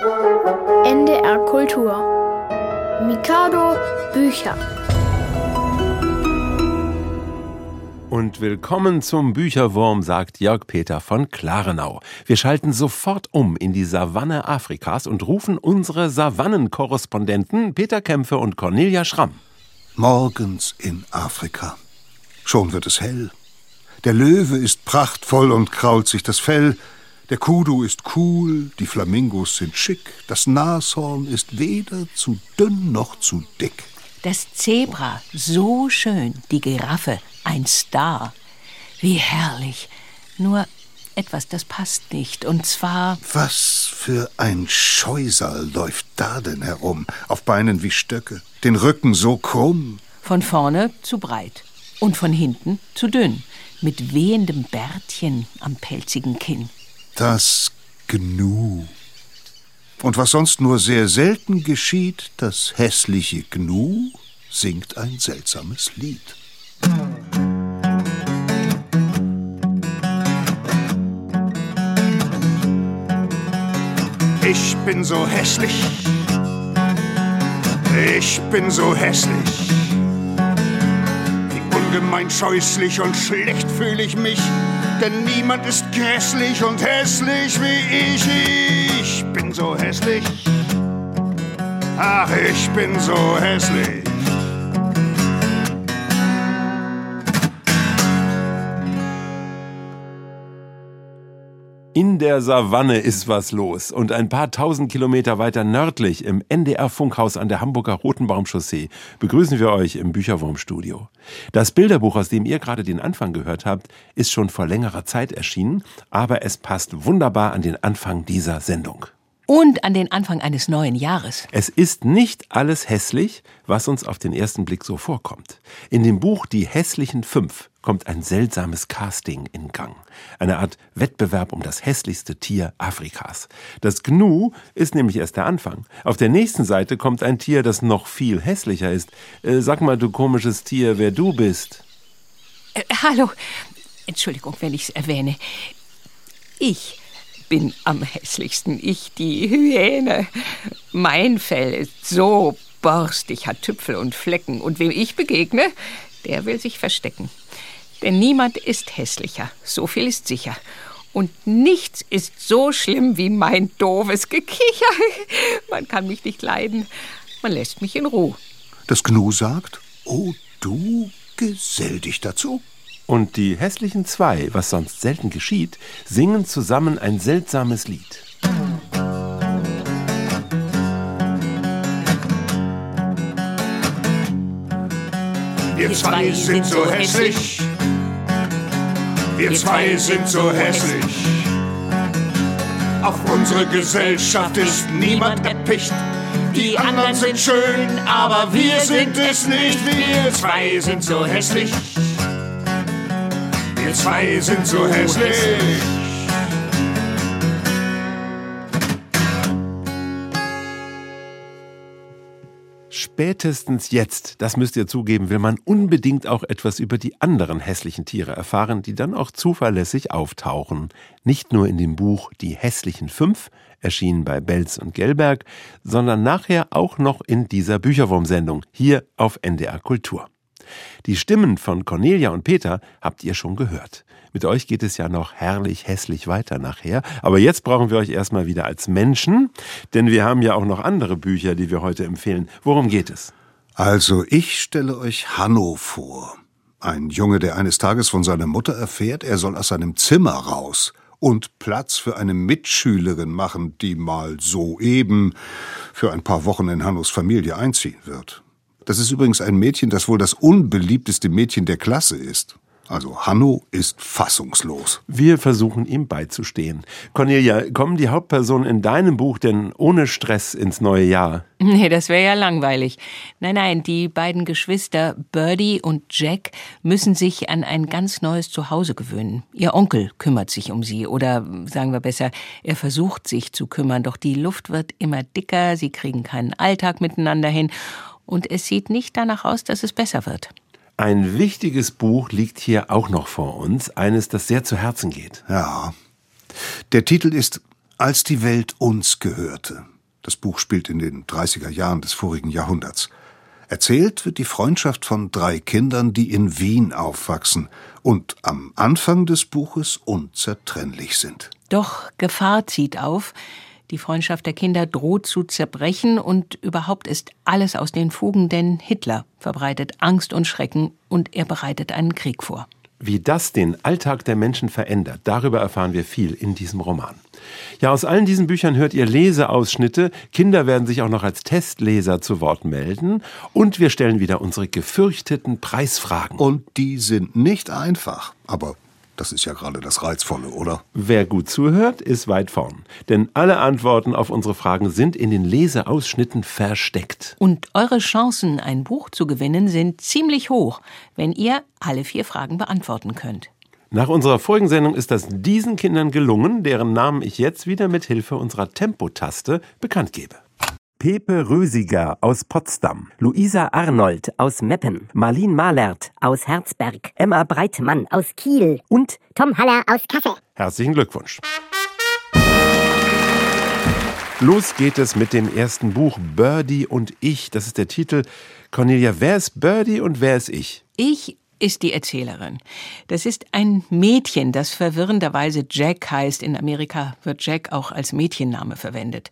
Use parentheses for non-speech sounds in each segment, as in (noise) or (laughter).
NDR Kultur. Mikado Bücher. Und willkommen zum Bücherwurm, sagt Jörg Peter von Klarenau. Wir schalten sofort um in die Savanne Afrikas und rufen unsere Savannenkorrespondenten Peter Kämpfe und Cornelia Schramm. Morgens in Afrika. Schon wird es hell. Der Löwe ist prachtvoll und krault sich das Fell. Der Kudu ist cool, die Flamingos sind schick, das Nashorn ist weder zu dünn noch zu dick. Das Zebra so schön, die Giraffe ein Star. Wie herrlich. Nur etwas, das passt nicht. Und zwar. Was für ein Scheusal läuft da denn herum? Auf Beinen wie Stöcke, den Rücken so krumm. Von vorne zu breit und von hinten zu dünn, mit wehendem Bärtchen am pelzigen Kinn. Das Gnu. Und was sonst nur sehr selten geschieht, das hässliche Gnu singt ein seltsames Lied. Ich bin so hässlich. Ich bin so hässlich. Ungemein scheußlich und schlecht fühle ich mich. Denn niemand ist grässlich und hässlich wie ich. Ich bin so hässlich. Ach, ich bin so hässlich. In der Savanne ist was los und ein paar tausend Kilometer weiter nördlich im NDR-Funkhaus an der Hamburger Rotenbaumchaussee begrüßen wir euch im Bücherwurmstudio. Das Bilderbuch, aus dem ihr gerade den Anfang gehört habt, ist schon vor längerer Zeit erschienen, aber es passt wunderbar an den Anfang dieser Sendung. Und an den Anfang eines neuen Jahres. Es ist nicht alles hässlich, was uns auf den ersten Blick so vorkommt. In dem Buch Die hässlichen Fünf kommt ein seltsames Casting in Gang. Eine Art Wettbewerb um das hässlichste Tier Afrikas. Das Gnu ist nämlich erst der Anfang. Auf der nächsten Seite kommt ein Tier, das noch viel hässlicher ist. Äh, sag mal, du komisches Tier, wer du bist. Äh, hallo. Entschuldigung, wenn ich es erwähne. Ich bin am hässlichsten. Ich, die Hyäne. Mein Fell ist so borstig, hat Tüpfel und Flecken. Und wem ich begegne, der will sich verstecken. Denn niemand ist hässlicher, so viel ist sicher. Und nichts ist so schlimm wie mein doofes Gekicher. (laughs) Man kann mich nicht leiden, man lässt mich in Ruhe. Das Gnu sagt, oh du, gesell dich dazu. Und die hässlichen zwei, was sonst selten geschieht, singen zusammen ein seltsames Lied. Wir zwei sind so hässlich. Wir zwei sind so hässlich. Auf unsere Gesellschaft ist niemand erpicht. Die anderen sind schön, aber wir sind es nicht. Wir zwei sind so hässlich. Wir zwei sind so hässlich. Spätestens jetzt, das müsst ihr zugeben, will man unbedingt auch etwas über die anderen hässlichen Tiere erfahren, die dann auch zuverlässig auftauchen. Nicht nur in dem Buch Die hässlichen fünf, erschienen bei Belz und Gelberg, sondern nachher auch noch in dieser Bücherwurmsendung hier auf NDR Kultur. Die Stimmen von Cornelia und Peter habt ihr schon gehört. Mit euch geht es ja noch herrlich hässlich weiter nachher. Aber jetzt brauchen wir euch erstmal wieder als Menschen, denn wir haben ja auch noch andere Bücher, die wir heute empfehlen. Worum geht es? Also, ich stelle euch Hanno vor. Ein Junge, der eines Tages von seiner Mutter erfährt, er soll aus seinem Zimmer raus und Platz für eine Mitschülerin machen, die mal soeben für ein paar Wochen in Hannos Familie einziehen wird. Das ist übrigens ein Mädchen, das wohl das unbeliebteste Mädchen der Klasse ist. Also Hanno ist fassungslos. Wir versuchen ihm beizustehen. Cornelia, kommen die Hauptpersonen in deinem Buch denn ohne Stress ins neue Jahr? Nee, das wäre ja langweilig. Nein, nein, die beiden Geschwister Birdie und Jack müssen sich an ein ganz neues Zuhause gewöhnen. Ihr Onkel kümmert sich um sie oder sagen wir besser, er versucht sich zu kümmern, doch die Luft wird immer dicker, sie kriegen keinen Alltag miteinander hin und es sieht nicht danach aus, dass es besser wird. Ein wichtiges Buch liegt hier auch noch vor uns, eines, das sehr zu Herzen geht. Ja. Der Titel ist Als die Welt uns gehörte. Das Buch spielt in den 30er Jahren des vorigen Jahrhunderts. Erzählt wird die Freundschaft von drei Kindern, die in Wien aufwachsen und am Anfang des Buches unzertrennlich sind. Doch Gefahr zieht auf. Die Freundschaft der Kinder droht zu zerbrechen und überhaupt ist alles aus den Fugen, denn Hitler verbreitet Angst und Schrecken und er bereitet einen Krieg vor. Wie das den Alltag der Menschen verändert, darüber erfahren wir viel in diesem Roman. Ja, aus allen diesen Büchern hört ihr Leseausschnitte. Kinder werden sich auch noch als Testleser zu Wort melden. Und wir stellen wieder unsere gefürchteten Preisfragen. Und die sind nicht einfach, aber das ist ja gerade das Reizvolle, oder? Wer gut zuhört, ist weit vorn. Denn alle Antworten auf unsere Fragen sind in den Leseausschnitten versteckt. Und eure Chancen, ein Buch zu gewinnen, sind ziemlich hoch, wenn ihr alle vier Fragen beantworten könnt. Nach unserer vorigen Sendung ist das diesen Kindern gelungen, deren Namen ich jetzt wieder mit Hilfe unserer Tempotaste bekannt gebe. Pepe Rösiger aus Potsdam, Luisa Arnold aus Meppen, Marlin Mahlert aus Herzberg, Emma Breitmann aus Kiel und Tom Haller aus Kassel. Herzlichen Glückwunsch. Los geht es mit dem ersten Buch Birdie und ich. Das ist der Titel. Cornelia, wer ist Birdie und wer ist ich? Ich ist die Erzählerin. Das ist ein Mädchen, das verwirrenderweise Jack heißt. In Amerika wird Jack auch als Mädchenname verwendet.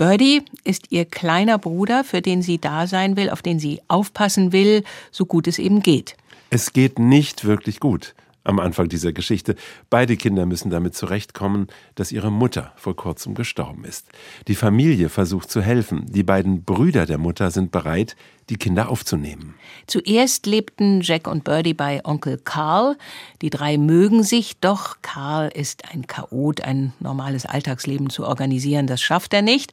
Birdie ist ihr kleiner Bruder, für den sie da sein will, auf den sie aufpassen will, so gut es eben geht. Es geht nicht wirklich gut am Anfang dieser Geschichte. Beide Kinder müssen damit zurechtkommen, dass ihre Mutter vor kurzem gestorben ist. Die Familie versucht zu helfen. Die beiden Brüder der Mutter sind bereit, die Kinder aufzunehmen. Zuerst lebten Jack und Birdie bei Onkel Carl. Die drei mögen sich, doch Carl ist ein Chaot, ein normales Alltagsleben zu organisieren, das schafft er nicht.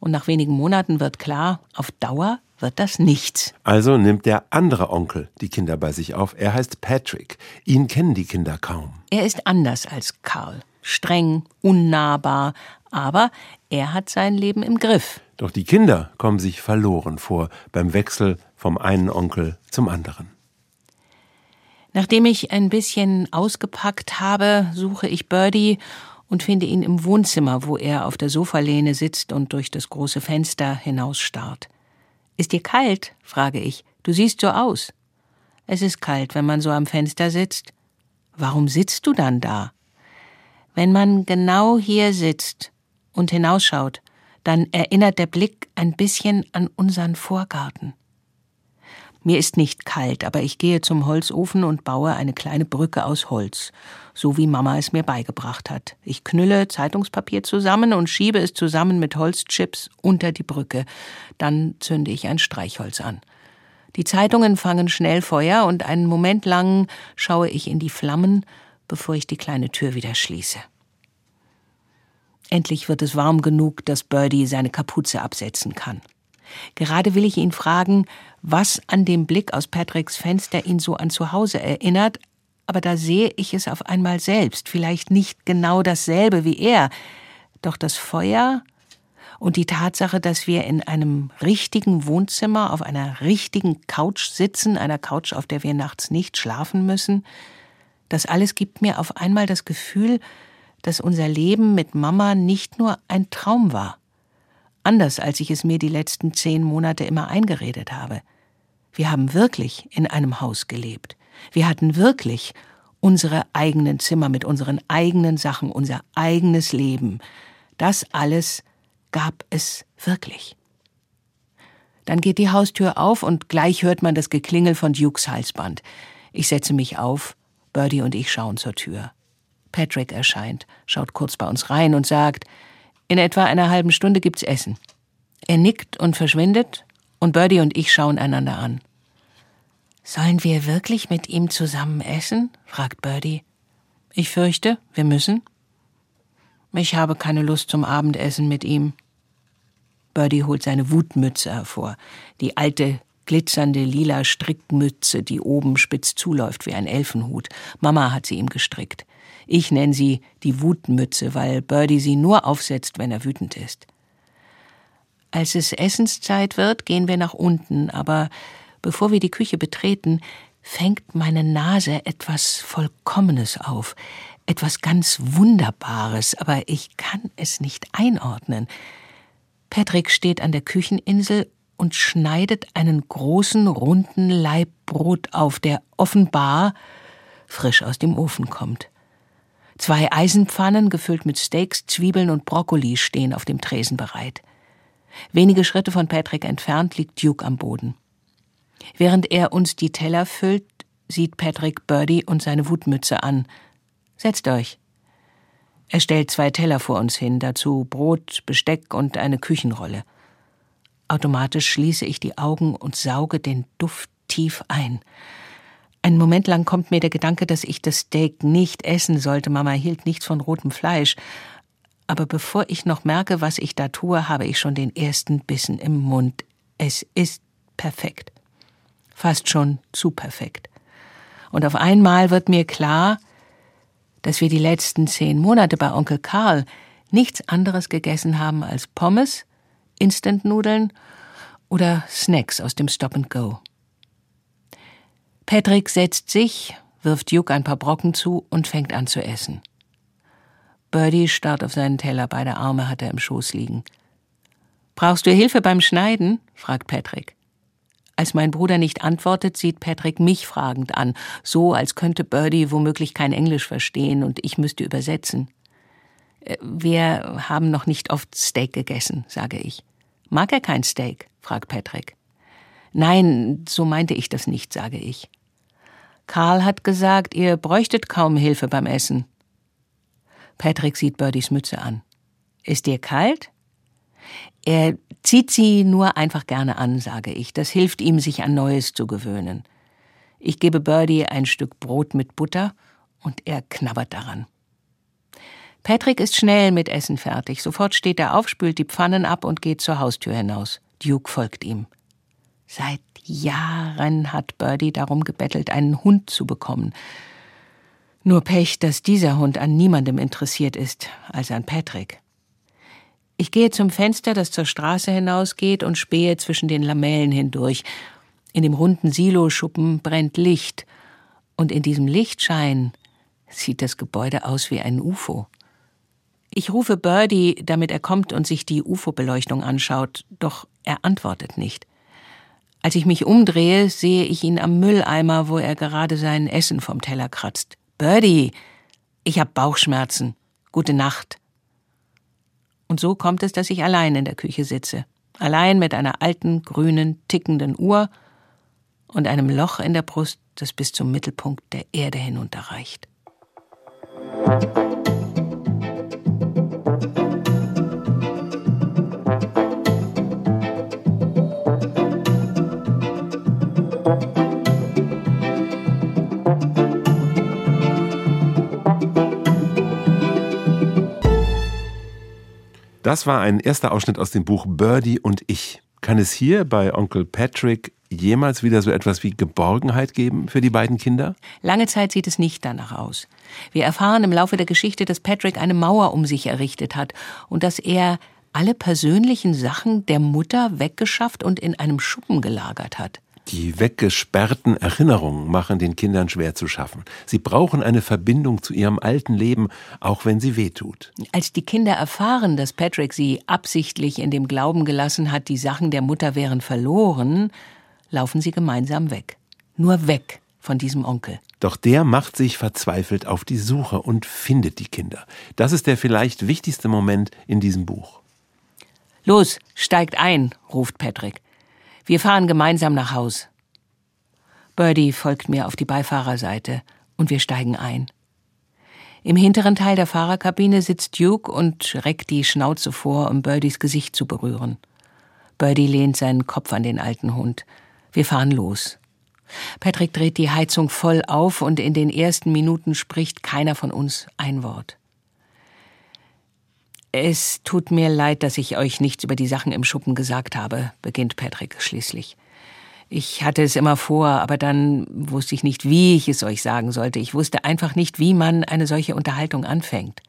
Und nach wenigen Monaten wird klar, auf Dauer wird das nichts. Also nimmt der andere Onkel die Kinder bei sich auf. Er heißt Patrick. Ihn kennen die Kinder kaum. Er ist anders als Karl. Streng, unnahbar, aber er hat sein Leben im Griff. Doch die Kinder kommen sich verloren vor beim Wechsel vom einen Onkel zum anderen. Nachdem ich ein bisschen ausgepackt habe, suche ich Birdie und finde ihn im Wohnzimmer, wo er auf der Sofalehne sitzt und durch das große Fenster hinausstarrt. Ist dir kalt? frage ich. Du siehst so aus. Es ist kalt, wenn man so am Fenster sitzt. Warum sitzt du dann da? Wenn man genau hier sitzt und hinausschaut, dann erinnert der Blick ein bisschen an unseren Vorgarten. Mir ist nicht kalt, aber ich gehe zum Holzofen und baue eine kleine Brücke aus Holz, so wie Mama es mir beigebracht hat. Ich knülle Zeitungspapier zusammen und schiebe es zusammen mit Holzchips unter die Brücke. Dann zünde ich ein Streichholz an. Die Zeitungen fangen schnell Feuer und einen Moment lang schaue ich in die Flammen, bevor ich die kleine Tür wieder schließe. Endlich wird es warm genug, dass Birdie seine Kapuze absetzen kann. Gerade will ich ihn fragen, was an dem Blick aus Patricks Fenster ihn so an zu Hause erinnert, aber da sehe ich es auf einmal selbst, vielleicht nicht genau dasselbe wie er, doch das Feuer und die Tatsache, dass wir in einem richtigen Wohnzimmer auf einer richtigen Couch sitzen, einer Couch, auf der wir nachts nicht schlafen müssen, das alles gibt mir auf einmal das Gefühl, dass unser Leben mit Mama nicht nur ein Traum war anders als ich es mir die letzten zehn Monate immer eingeredet habe. Wir haben wirklich in einem Haus gelebt. Wir hatten wirklich unsere eigenen Zimmer mit unseren eigenen Sachen, unser eigenes Leben. Das alles gab es wirklich. Dann geht die Haustür auf und gleich hört man das Geklingel von Dukes Halsband. Ich setze mich auf, Birdie und ich schauen zur Tür. Patrick erscheint, schaut kurz bei uns rein und sagt, in etwa einer halben Stunde gibt's Essen. Er nickt und verschwindet, und Birdie und ich schauen einander an. Sollen wir wirklich mit ihm zusammen essen? fragt Birdie. Ich fürchte, wir müssen. Ich habe keine Lust zum Abendessen mit ihm. Birdie holt seine Wutmütze hervor, die alte, glitzernde lila Strickmütze, die oben spitz zuläuft wie ein Elfenhut. Mama hat sie ihm gestrickt. Ich nenne sie die Wutmütze, weil Birdie sie nur aufsetzt, wenn er wütend ist. Als es Essenszeit wird, gehen wir nach unten, aber bevor wir die Küche betreten, fängt meine Nase etwas Vollkommenes auf. etwas ganz Wunderbares, aber ich kann es nicht einordnen. Patrick steht an der Kücheninsel und schneidet einen großen, runden Laib Brot auf, der offenbar frisch aus dem Ofen kommt. Zwei Eisenpfannen, gefüllt mit Steaks, Zwiebeln und Brokkoli, stehen auf dem Tresen bereit. Wenige Schritte von Patrick entfernt liegt Duke am Boden. Während er uns die Teller füllt, sieht Patrick Birdie und seine Wutmütze an. Setzt euch. Er stellt zwei Teller vor uns hin, dazu Brot, Besteck und eine Küchenrolle. Automatisch schließe ich die Augen und sauge den Duft tief ein. Einen Moment lang kommt mir der Gedanke, dass ich das Steak nicht essen sollte. Mama hielt nichts von rotem Fleisch. Aber bevor ich noch merke, was ich da tue, habe ich schon den ersten Bissen im Mund. Es ist perfekt. Fast schon zu perfekt. Und auf einmal wird mir klar, dass wir die letzten zehn Monate bei Onkel Karl nichts anderes gegessen haben als Pommes, Instantnudeln oder Snacks aus dem Stop and Go. Patrick setzt sich, wirft Duke ein paar Brocken zu und fängt an zu essen. Birdie starrt auf seinen Teller, beide Arme hat er im Schoß liegen. Brauchst du Hilfe beim Schneiden? fragt Patrick. Als mein Bruder nicht antwortet, sieht Patrick mich fragend an, so als könnte Birdie womöglich kein Englisch verstehen und ich müsste übersetzen. Äh, wir haben noch nicht oft Steak gegessen, sage ich. Mag er kein Steak? fragt Patrick. Nein, so meinte ich das nicht, sage ich. Karl hat gesagt, ihr bräuchtet kaum Hilfe beim Essen. Patrick sieht Birdies Mütze an. Ist dir kalt? Er zieht sie nur einfach gerne an, sage ich. Das hilft ihm, sich an Neues zu gewöhnen. Ich gebe Birdie ein Stück Brot mit Butter und er knabbert daran. Patrick ist schnell mit Essen fertig. Sofort steht er auf, spült die Pfannen ab und geht zur Haustür hinaus. Duke folgt ihm. Seit Jahren hat Birdie darum gebettelt, einen Hund zu bekommen. Nur Pech, dass dieser Hund an niemandem interessiert ist, als an Patrick. Ich gehe zum Fenster, das zur Straße hinausgeht, und spähe zwischen den Lamellen hindurch. In dem runden Siloschuppen brennt Licht, und in diesem Lichtschein sieht das Gebäude aus wie ein UFO. Ich rufe Birdie, damit er kommt und sich die UFO-Beleuchtung anschaut, doch er antwortet nicht. Als ich mich umdrehe, sehe ich ihn am Mülleimer, wo er gerade sein Essen vom Teller kratzt. Birdie, ich hab Bauchschmerzen. Gute Nacht. Und so kommt es, dass ich allein in der Küche sitze. Allein mit einer alten, grünen, tickenden Uhr und einem Loch in der Brust, das bis zum Mittelpunkt der Erde hinunterreicht. Das war ein erster Ausschnitt aus dem Buch Birdie und ich. Kann es hier bei Onkel Patrick jemals wieder so etwas wie Geborgenheit geben für die beiden Kinder? Lange Zeit sieht es nicht danach aus. Wir erfahren im Laufe der Geschichte, dass Patrick eine Mauer um sich errichtet hat und dass er alle persönlichen Sachen der Mutter weggeschafft und in einem Schuppen gelagert hat. Die weggesperrten Erinnerungen machen den Kindern schwer zu schaffen. Sie brauchen eine Verbindung zu ihrem alten Leben, auch wenn sie wehtut. Als die Kinder erfahren, dass Patrick sie absichtlich in dem Glauben gelassen hat, die Sachen der Mutter wären verloren, laufen sie gemeinsam weg. Nur weg von diesem Onkel. Doch der macht sich verzweifelt auf die Suche und findet die Kinder. Das ist der vielleicht wichtigste Moment in diesem Buch. Los, steigt ein, ruft Patrick. Wir fahren gemeinsam nach Haus. Birdie folgt mir auf die Beifahrerseite und wir steigen ein. Im hinteren Teil der Fahrerkabine sitzt Duke und reckt die Schnauze vor, um Birdies Gesicht zu berühren. Birdie lehnt seinen Kopf an den alten Hund. Wir fahren los. Patrick dreht die Heizung voll auf und in den ersten Minuten spricht keiner von uns ein Wort. Es tut mir leid, dass ich euch nichts über die Sachen im Schuppen gesagt habe, beginnt Patrick schließlich. Ich hatte es immer vor, aber dann wusste ich nicht, wie ich es euch sagen sollte. Ich wusste einfach nicht, wie man eine solche Unterhaltung anfängt.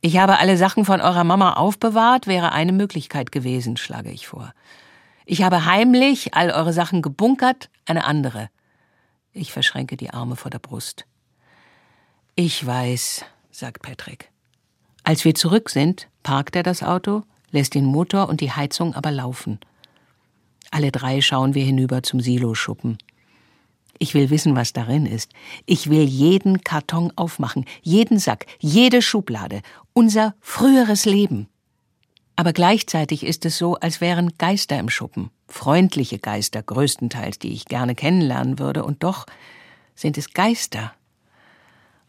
Ich habe alle Sachen von eurer Mama aufbewahrt, wäre eine Möglichkeit gewesen, schlage ich vor. Ich habe heimlich all eure Sachen gebunkert, eine andere. Ich verschränke die Arme vor der Brust. Ich weiß, sagt Patrick. Als wir zurück sind, parkt er das Auto, lässt den Motor und die Heizung aber laufen. Alle drei schauen wir hinüber zum Siloschuppen. Ich will wissen, was darin ist. Ich will jeden Karton aufmachen, jeden Sack, jede Schublade, unser früheres Leben. Aber gleichzeitig ist es so, als wären Geister im Schuppen, freundliche Geister größtenteils, die ich gerne kennenlernen würde, und doch sind es Geister.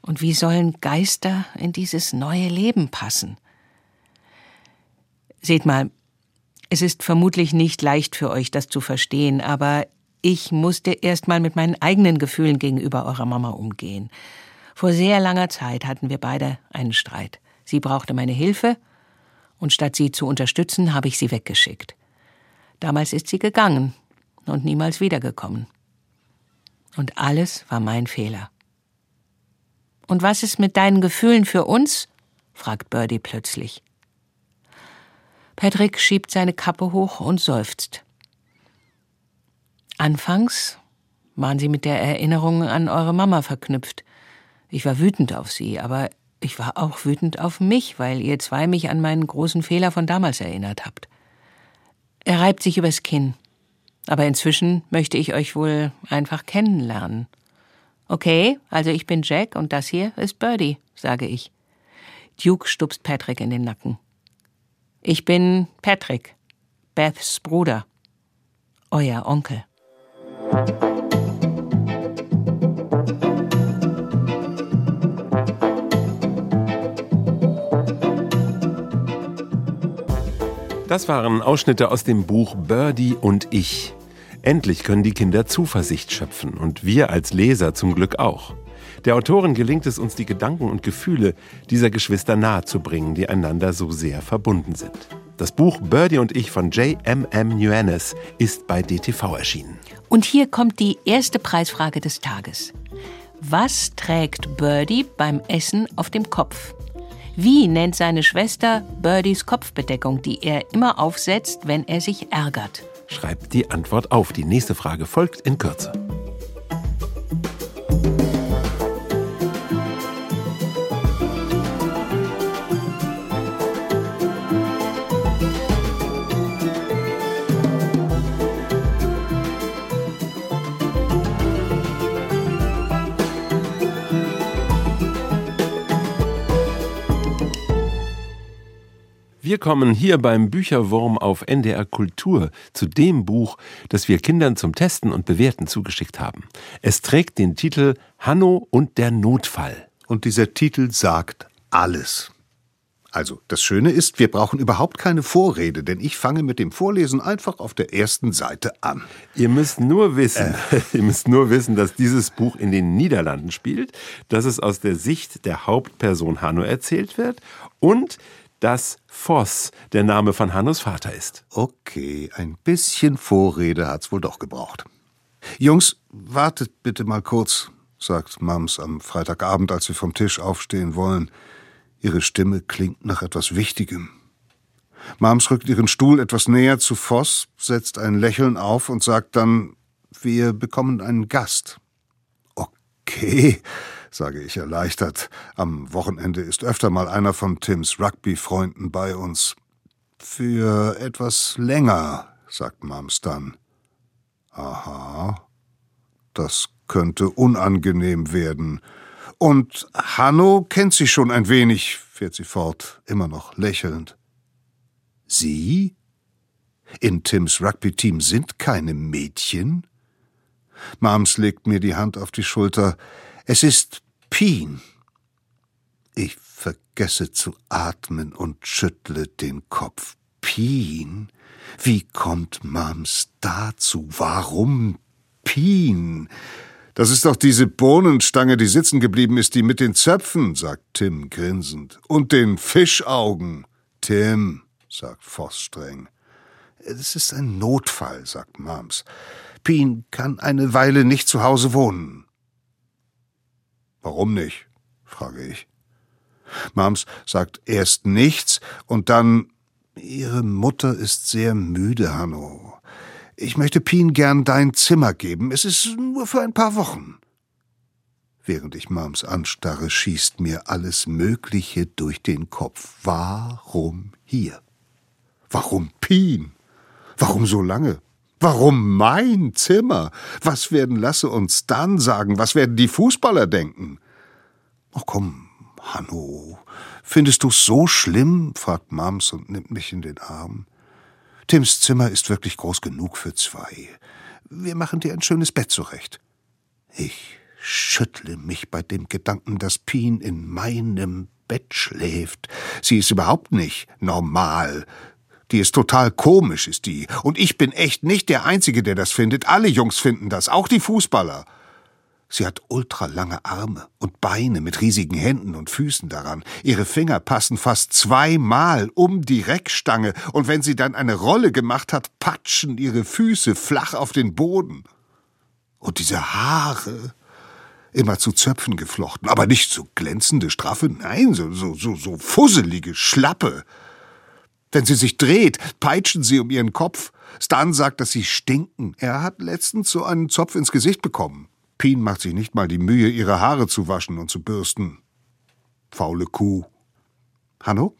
Und wie sollen Geister in dieses neue Leben passen? Seht mal, es ist vermutlich nicht leicht für euch, das zu verstehen, aber ich musste erst mal mit meinen eigenen Gefühlen gegenüber eurer Mama umgehen. Vor sehr langer Zeit hatten wir beide einen Streit. Sie brauchte meine Hilfe, und statt sie zu unterstützen, habe ich sie weggeschickt. Damals ist sie gegangen und niemals wiedergekommen. Und alles war mein Fehler. Und was ist mit deinen Gefühlen für uns? fragt Birdie plötzlich. Patrick schiebt seine Kappe hoch und seufzt. Anfangs waren sie mit der Erinnerung an eure Mama verknüpft. Ich war wütend auf sie, aber ich war auch wütend auf mich, weil ihr zwei mich an meinen großen Fehler von damals erinnert habt. Er reibt sich übers Kinn. Aber inzwischen möchte ich euch wohl einfach kennenlernen. Okay, also ich bin Jack und das hier ist Birdie, sage ich. Duke stupst Patrick in den Nacken. Ich bin Patrick, Beths Bruder, euer Onkel. Das waren Ausschnitte aus dem Buch Birdie und ich. Endlich können die Kinder Zuversicht schöpfen und wir als Leser zum Glück auch. Der Autorin gelingt es uns, die Gedanken und Gefühle dieser Geschwister nahezubringen, die einander so sehr verbunden sind. Das Buch Birdie und ich von J.M.M. Nuanes ist bei DTV erschienen. Und hier kommt die erste Preisfrage des Tages. Was trägt Birdie beim Essen auf dem Kopf? Wie nennt seine Schwester Birdies Kopfbedeckung, die er immer aufsetzt, wenn er sich ärgert? Schreibt die Antwort auf. Die nächste Frage folgt in Kürze. Wir kommen hier beim Bücherwurm auf NDR Kultur zu dem Buch, das wir Kindern zum Testen und Bewerten zugeschickt haben. Es trägt den Titel Hanno und der Notfall. Und dieser Titel sagt alles. Also, das Schöne ist, wir brauchen überhaupt keine Vorrede, denn ich fange mit dem Vorlesen einfach auf der ersten Seite an. Ihr müsst nur wissen, äh. (laughs) ihr müsst nur wissen, dass dieses Buch in den Niederlanden spielt, dass es aus der Sicht der Hauptperson Hanno erzählt wird und dass Voss der Name von Hannos Vater ist. Okay, ein bisschen Vorrede hat's wohl doch gebraucht. Jungs, wartet bitte mal kurz, sagt Mams am Freitagabend, als wir vom Tisch aufstehen wollen. Ihre Stimme klingt nach etwas Wichtigem. Mams rückt ihren Stuhl etwas näher zu Voss, setzt ein Lächeln auf und sagt dann, wir bekommen einen Gast. Okay, sage ich erleichtert. Am Wochenende ist öfter mal einer von Tims Rugby-Freunden bei uns. Für etwas länger, sagt Mams dann. Aha, das könnte unangenehm werden. Und Hanno kennt sie schon ein wenig, fährt sie fort, immer noch lächelnd. Sie? In Tims Rugby-Team sind keine Mädchen? Mams legt mir die Hand auf die Schulter. Es ist Pien. Ich vergesse zu atmen und schüttle den Kopf. Pien? Wie kommt Mams dazu? Warum Pien? Das ist doch diese Bohnenstange, die sitzen geblieben ist, die mit den Zöpfen, sagt Tim grinsend. Und den Fischaugen. Tim, sagt Voss streng. Es ist ein Notfall, sagt Mams. Pien kann eine Weile nicht zu Hause wohnen. Warum nicht? frage ich. Mams sagt erst nichts und dann Ihre Mutter ist sehr müde, Hanno. Ich möchte Pien gern dein Zimmer geben. Es ist nur für ein paar Wochen. Während ich Mams anstarre, schießt mir alles Mögliche durch den Kopf. Warum hier? Warum Pien? Warum so lange? Warum mein Zimmer? Was werden Lasse uns dann sagen? Was werden die Fußballer denken? Ach komm, Hanno, findest du's so schlimm? fragt Mams und nimmt mich in den Arm. Tims Zimmer ist wirklich groß genug für zwei. Wir machen dir ein schönes Bett zurecht. Ich schüttle mich bei dem Gedanken, dass Pien in meinem Bett schläft. Sie ist überhaupt nicht normal. Die ist total komisch, ist die. Und ich bin echt nicht der Einzige, der das findet. Alle Jungs finden das, auch die Fußballer. Sie hat ultralange Arme und Beine mit riesigen Händen und Füßen daran. Ihre Finger passen fast zweimal um die Reckstange, und wenn sie dann eine Rolle gemacht hat, patschen ihre Füße flach auf den Boden. Und diese Haare, immer zu Zöpfen geflochten, aber nicht so glänzende, straffe, nein, so, so, so, so fusselige, schlappe. Wenn sie sich dreht, peitschen sie um ihren Kopf. Stan sagt, dass sie stinken. Er hat letztens so einen Zopf ins Gesicht bekommen. Pien macht sich nicht mal die Mühe, ihre Haare zu waschen und zu bürsten. Faule Kuh. Hanno,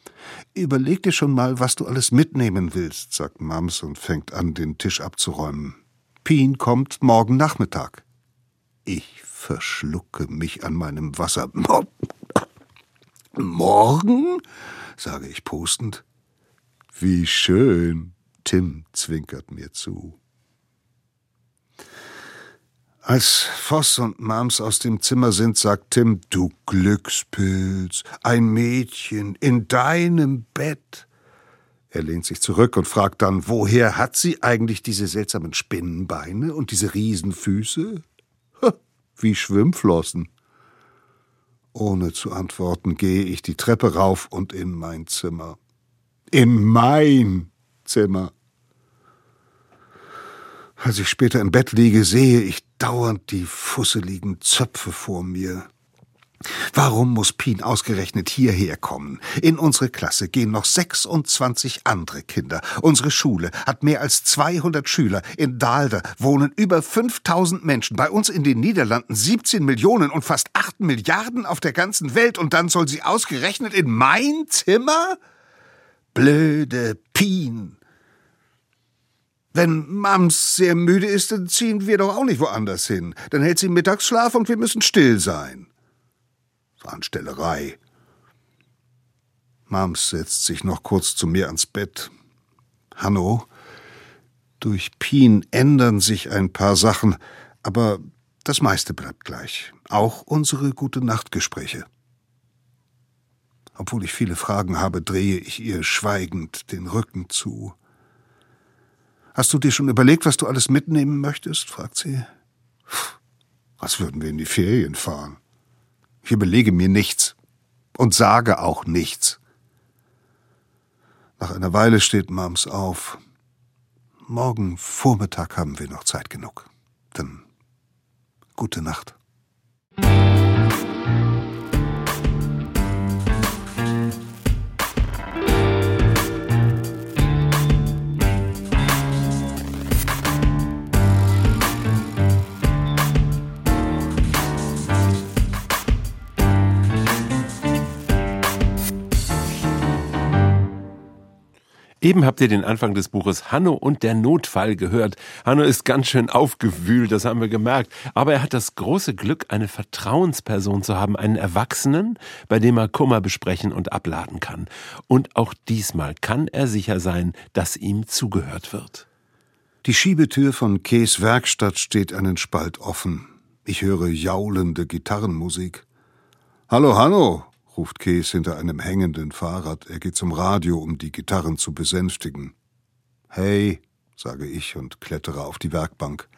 überleg dir schon mal, was du alles mitnehmen willst, sagt Mams und fängt an, den Tisch abzuräumen. Pien kommt morgen Nachmittag. Ich verschlucke mich an meinem Wasser. (laughs) Morgen? sage ich postend. Wie schön. Tim zwinkert mir zu. Als Voss und Mams aus dem Zimmer sind, sagt Tim, du Glückspilz, ein Mädchen in deinem Bett. Er lehnt sich zurück und fragt dann, woher hat sie eigentlich diese seltsamen Spinnenbeine und diese Riesenfüße? Wie Schwimmflossen. Ohne zu antworten, gehe ich die Treppe rauf und in mein Zimmer in mein Zimmer. Als ich später im Bett liege, sehe ich dauernd die fusseligen Zöpfe vor mir. Warum muss Pien ausgerechnet hierher kommen? In unsere Klasse gehen noch 26 andere Kinder. Unsere Schule hat mehr als 200 Schüler. In Daalder wohnen über 5000 Menschen. Bei uns in den Niederlanden 17 Millionen und fast 8 Milliarden auf der ganzen Welt. Und dann soll sie ausgerechnet in mein Zimmer? Blöde Pien. Wenn Mams sehr müde ist, dann ziehen wir doch auch nicht woanders hin. Dann hält sie Mittagsschlaf und wir müssen still sein. Anstellerei. Mams setzt sich noch kurz zu mir ans Bett. Hanno, durch Pien ändern sich ein paar Sachen, aber das meiste bleibt gleich. Auch unsere gute Nachtgespräche. Obwohl ich viele Fragen habe, drehe ich ihr schweigend den Rücken zu. Hast du dir schon überlegt, was du alles mitnehmen möchtest? fragt sie. Was würden wir in die Ferien fahren? Ich überlege mir nichts und sage auch nichts. Nach einer Weile steht Mams auf. Morgen Vormittag haben wir noch Zeit genug. Dann gute Nacht. Eben habt ihr den Anfang des Buches Hanno und der Notfall gehört. Hanno ist ganz schön aufgewühlt, das haben wir gemerkt. Aber er hat das große Glück, eine Vertrauensperson zu haben, einen Erwachsenen, bei dem er Kummer besprechen und abladen kann. Und auch diesmal kann er sicher sein, dass ihm zugehört wird. Die Schiebetür von Kees Werkstatt steht einen Spalt offen. Ich höre jaulende Gitarrenmusik. Hallo, Hanno, ruft Kees hinter einem hängenden Fahrrad. Er geht zum Radio, um die Gitarren zu besänftigen. Hey, sage ich und klettere auf die Werkbank.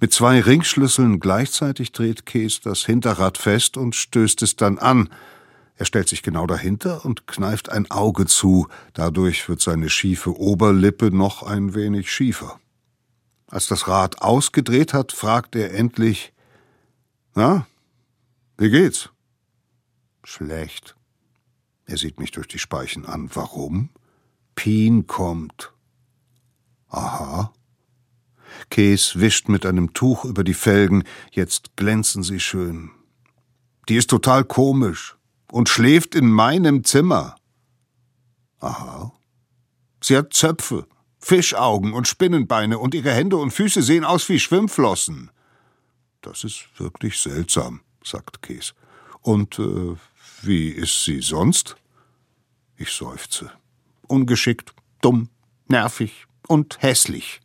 Mit zwei Ringschlüsseln gleichzeitig dreht Kees das Hinterrad fest und stößt es dann an. Er stellt sich genau dahinter und kneift ein Auge zu, dadurch wird seine schiefe Oberlippe noch ein wenig schiefer. Als das Rad ausgedreht hat, fragt er endlich Na, wie geht's? Schlecht. Er sieht mich durch die Speichen an. Warum? Pien kommt. Aha. Käs wischt mit einem Tuch über die Felgen, jetzt glänzen sie schön. Die ist total komisch und schläft in meinem Zimmer. Aha. Sie hat Zöpfe, Fischaugen und Spinnenbeine und ihre Hände und Füße sehen aus wie Schwimmflossen. Das ist wirklich seltsam, sagt Käs. Und äh, wie ist sie sonst? Ich seufze. Ungeschickt, dumm, nervig und hässlich.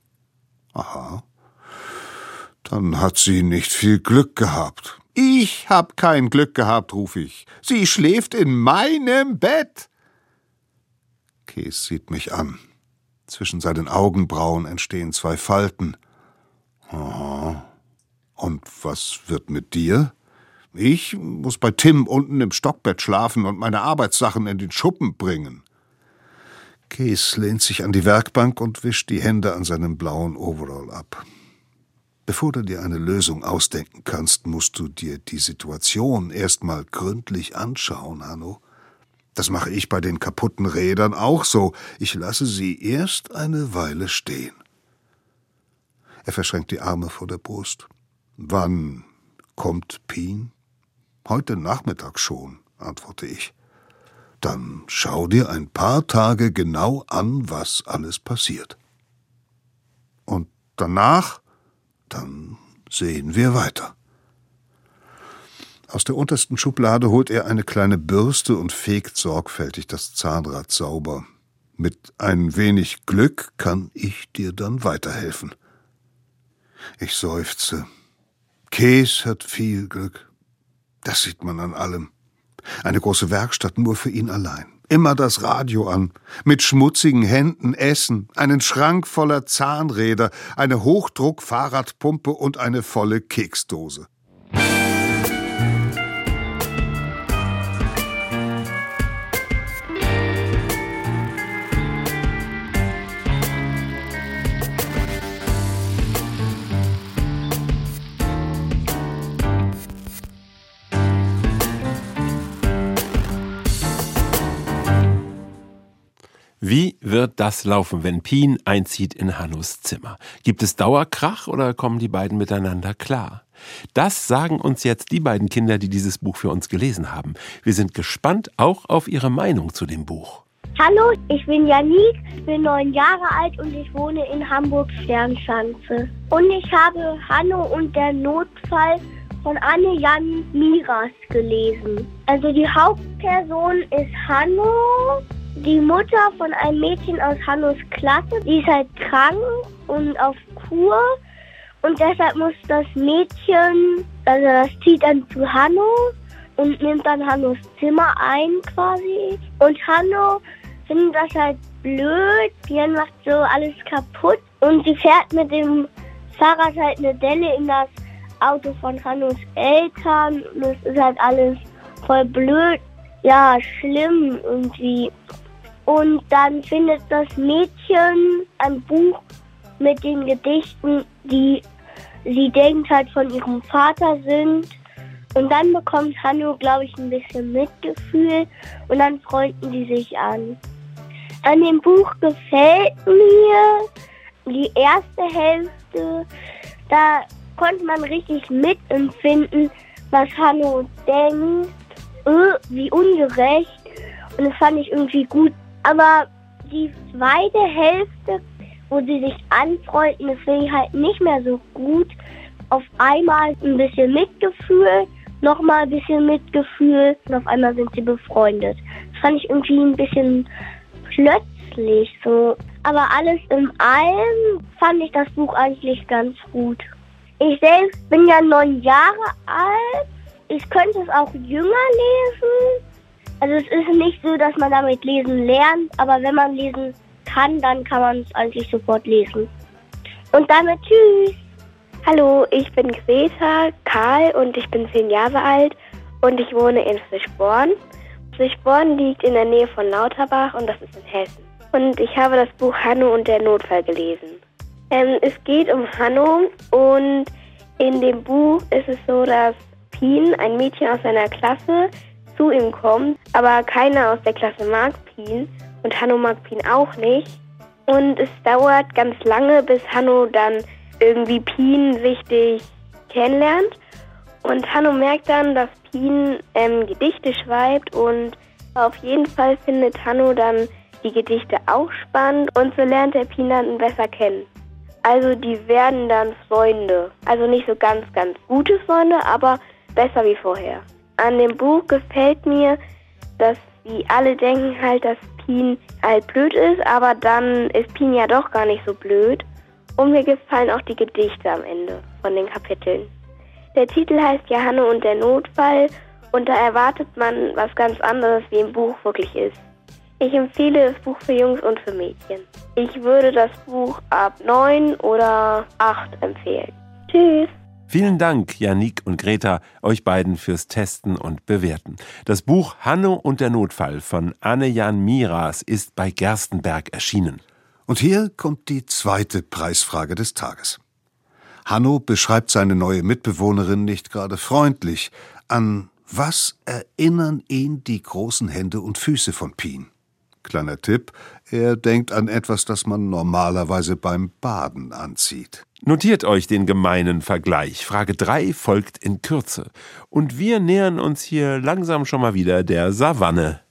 Aha. Dann hat sie nicht viel Glück gehabt. Ich hab kein Glück gehabt, ruf ich. Sie schläft in meinem Bett. Käs sieht mich an. Zwischen seinen Augenbrauen entstehen zwei Falten. Aha. Und was wird mit dir? Ich muss bei Tim unten im Stockbett schlafen und meine Arbeitssachen in den Schuppen bringen. Kees lehnt sich an die Werkbank und wischt die Hände an seinem blauen Overall ab. Bevor du dir eine Lösung ausdenken kannst, musst du dir die Situation erstmal gründlich anschauen, Hanno. Das mache ich bei den kaputten Rädern auch so. Ich lasse sie erst eine Weile stehen. Er verschränkt die Arme vor der Brust. Wann kommt Pien? Heute Nachmittag schon, antworte ich. Dann schau dir ein paar Tage genau an, was alles passiert. Und danach, dann sehen wir weiter. Aus der untersten Schublade holt er eine kleine Bürste und fegt sorgfältig das Zahnrad sauber. Mit ein wenig Glück kann ich dir dann weiterhelfen. Ich seufze. Käs hat viel Glück. Das sieht man an allem. Eine große Werkstatt nur für ihn allein. Immer das Radio an, mit schmutzigen Händen essen, einen Schrank voller Zahnräder, eine Hochdruck-Fahrradpumpe und eine volle Keksdose. Wie wird das laufen, wenn Pien einzieht in Hannus Zimmer? Gibt es Dauerkrach oder kommen die beiden miteinander klar? Das sagen uns jetzt die beiden Kinder, die dieses Buch für uns gelesen haben. Wir sind gespannt auch auf ihre Meinung zu dem Buch. Hallo, ich bin Janik, bin neun Jahre alt und ich wohne in Hamburg Sternschanze. Und ich habe Hanno und der Notfall von Anne Jan Miras gelesen. Also die Hauptperson ist Hanno die Mutter von einem Mädchen aus Hannos Klasse, die ist halt krank und auf Kur. Und deshalb muss das Mädchen, also das zieht dann zu Hanno und nimmt dann Hannos Zimmer ein quasi. Und Hanno findet das halt blöd. Jan macht so alles kaputt. Und sie fährt mit dem Fahrrad halt eine Delle in das Auto von Hannos Eltern. Und das ist halt alles voll blöd. Ja, schlimm irgendwie. Und dann findet das Mädchen ein Buch mit den Gedichten, die sie denkt halt von ihrem Vater sind. Und dann bekommt Hanno, glaube ich, ein bisschen Mitgefühl und dann freunden sie sich an. An dem Buch gefällt mir die erste Hälfte. Da konnte man richtig mitempfinden, was Hanno denkt. Öh, wie ungerecht. Und das fand ich irgendwie gut aber die zweite Hälfte, wo sie sich anfreunden, das finde ich halt nicht mehr so gut. Auf einmal ein bisschen Mitgefühl, nochmal ein bisschen Mitgefühl und auf einmal sind sie befreundet. Das fand ich irgendwie ein bisschen plötzlich so. Aber alles in allem fand ich das Buch eigentlich ganz gut. Ich selbst bin ja neun Jahre alt. Ich könnte es auch jünger lesen. Also es ist nicht so, dass man damit lesen lernt, aber wenn man lesen kann, dann kann man es eigentlich sofort lesen. Und damit tschüss. Hallo, ich bin Greta Karl und ich bin zehn Jahre alt und ich wohne in Frischborn. Frischborn liegt in der Nähe von Lauterbach und das ist in Hessen. Und ich habe das Buch Hanno und der Notfall gelesen. Ähm, es geht um Hanno und in dem Buch ist es so, dass Pien, ein Mädchen aus seiner Klasse, zu ihm kommt, aber keiner aus der Klasse mag Pien und Hanno mag Pien auch nicht. Und es dauert ganz lange, bis Hanno dann irgendwie Pien richtig kennenlernt. Und Hanno merkt dann, dass Pien ähm, Gedichte schreibt und auf jeden Fall findet Hanno dann die Gedichte auch spannend und so lernt er Pien dann besser kennen. Also die werden dann Freunde. Also nicht so ganz, ganz gute Freunde, aber besser wie vorher. An dem Buch gefällt mir, dass sie alle denken halt, dass Pien halt blöd ist, aber dann ist Pien ja doch gar nicht so blöd. Und mir gefallen auch die Gedichte am Ende von den Kapiteln. Der Titel heißt ja und der Notfall und da erwartet man was ganz anderes, wie im Buch wirklich ist. Ich empfehle das Buch für Jungs und für Mädchen. Ich würde das Buch ab 9 oder 8 empfehlen. Tschüss. Vielen Dank, Janik und Greta, euch beiden fürs Testen und Bewerten. Das Buch Hanno und der Notfall von Anne-Jan Miras ist bei Gerstenberg erschienen. Und hier kommt die zweite Preisfrage des Tages. Hanno beschreibt seine neue Mitbewohnerin nicht gerade freundlich. An was erinnern ihn die großen Hände und Füße von Pien? Kleiner Tipp, er denkt an etwas, das man normalerweise beim Baden anzieht. Notiert euch den gemeinen Vergleich. Frage 3 folgt in Kürze. Und wir nähern uns hier langsam schon mal wieder der Savanne.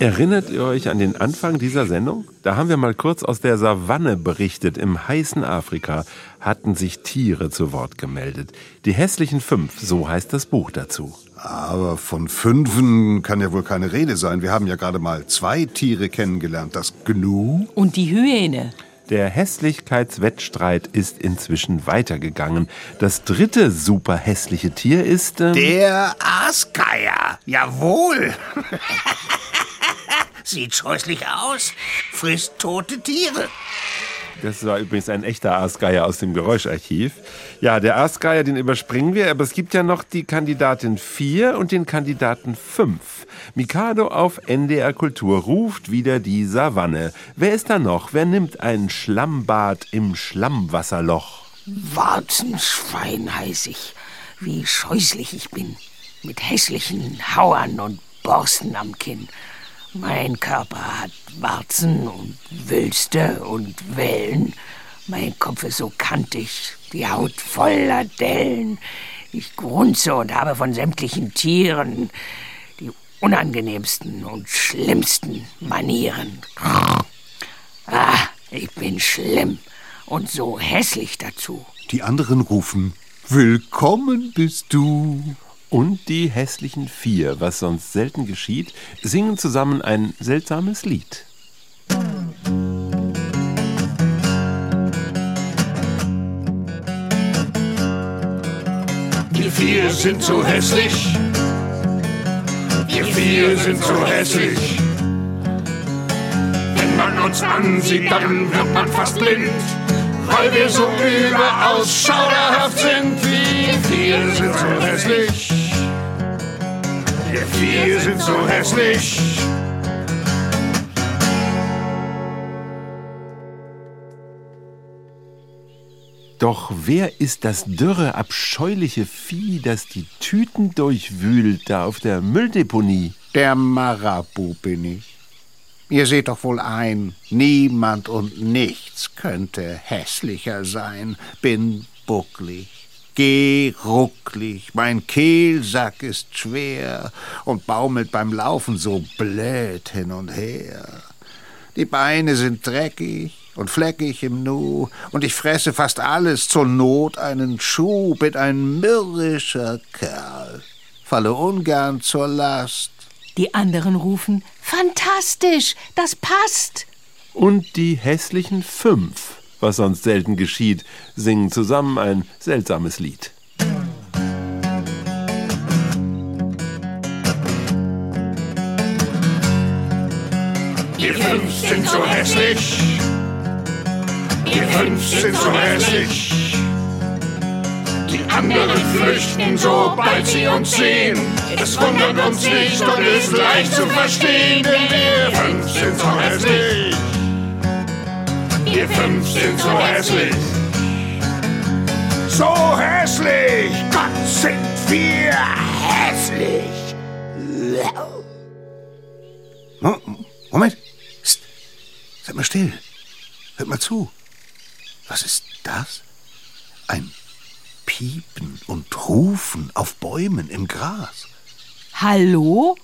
Erinnert ihr euch an den Anfang dieser Sendung? Da haben wir mal kurz aus der Savanne berichtet. Im heißen Afrika hatten sich Tiere zu Wort gemeldet. Die hässlichen fünf, so heißt das Buch dazu. Aber von Fünfen kann ja wohl keine Rede sein. Wir haben ja gerade mal zwei Tiere kennengelernt. Das Gnu Und die Hyäne. Der Hässlichkeitswettstreit ist inzwischen weitergegangen. Das dritte super hässliche Tier ist. Ähm, Der Aasgeier. Jawohl. (laughs) Sieht scheußlich aus. Frisst tote Tiere. Das war übrigens ein echter Aasgeier aus dem Geräuscharchiv. Ja, der Aasgeier, den überspringen wir, aber es gibt ja noch die Kandidatin 4 und den Kandidaten 5. Mikado auf NDR Kultur ruft wieder die Savanne. Wer ist da noch? Wer nimmt ein Schlammbad im Schlammwasserloch? Warzenschwein heiß ich. Wie scheußlich ich bin. Mit hässlichen Hauern und Borsten am Kinn. Mein Körper hat Warzen und Wülste und Wellen. Mein Kopf ist so kantig, die Haut voller Dellen. Ich grunze und habe von sämtlichen Tieren die unangenehmsten und schlimmsten Manieren. Ah, ich bin schlimm und so hässlich dazu. Die anderen rufen, Willkommen bist du. Und die hässlichen vier, was sonst selten geschieht, singen zusammen ein seltsames Lied. Wir vier sind so hässlich. Wir vier sind so hässlich. Wenn man uns ansieht, dann wird man fast blind. Weil wir so überaus schauderhaft sind. Wir vier sind so hässlich. Wir vier sind so hässlich. Doch wer ist das dürre, abscheuliche Vieh, das die Tüten durchwühlt da auf der Mülldeponie? Der Marabu bin ich. Ihr seht doch wohl ein, niemand und nichts könnte hässlicher sein. Bin bucklig, geh rucklig, mein Kehlsack ist schwer und baumelt beim Laufen so blöd hin und her. Die Beine sind dreckig und fleckig im Nu, und ich fresse fast alles, zur Not einen Schuh, bin ein mürrischer Kerl, falle ungern zur Last. Die anderen rufen, fantastisch, das passt. Und die hässlichen fünf, was sonst selten geschieht, singen zusammen ein seltsames Lied. Wir fünf sind so hässlich. Wir fünf sind so hässlich. Die anderen flüchten, sobald sie uns sehen. Es wundert uns nicht und ist leicht zu verstehen, denn wir fünf sind so hässlich. Wir fünf sind so hässlich. So hässlich, Gott sind wir hässlich. Moment. Psst. Seid mal still. Hört mal zu. Was ist das? Ein Piepen und Rufen auf Bäumen im Gras. Hallo?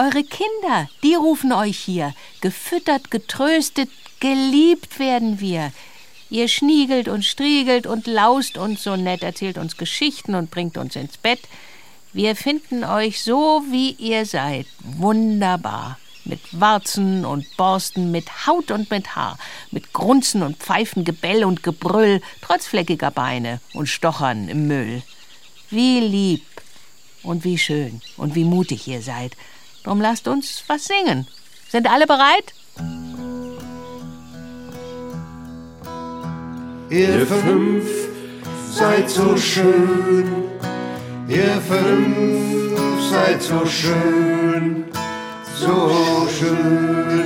Eure Kinder, die rufen euch hier. Gefüttert, getröstet, geliebt werden wir. Ihr schniegelt und striegelt und laust uns so nett, erzählt uns Geschichten und bringt uns ins Bett. Wir finden euch so, wie ihr seid. Wunderbar. Mit Warzen und Borsten, mit Haut und mit Haar, mit Grunzen und Pfeifen, Gebell und Gebrüll, trotz fleckiger Beine und Stochern im Müll. Wie lieb und wie schön und wie mutig ihr seid. Drum lasst uns was singen. Sind alle bereit? Ihr fünf seid so schön, ihr fünf seid so schön, so schön.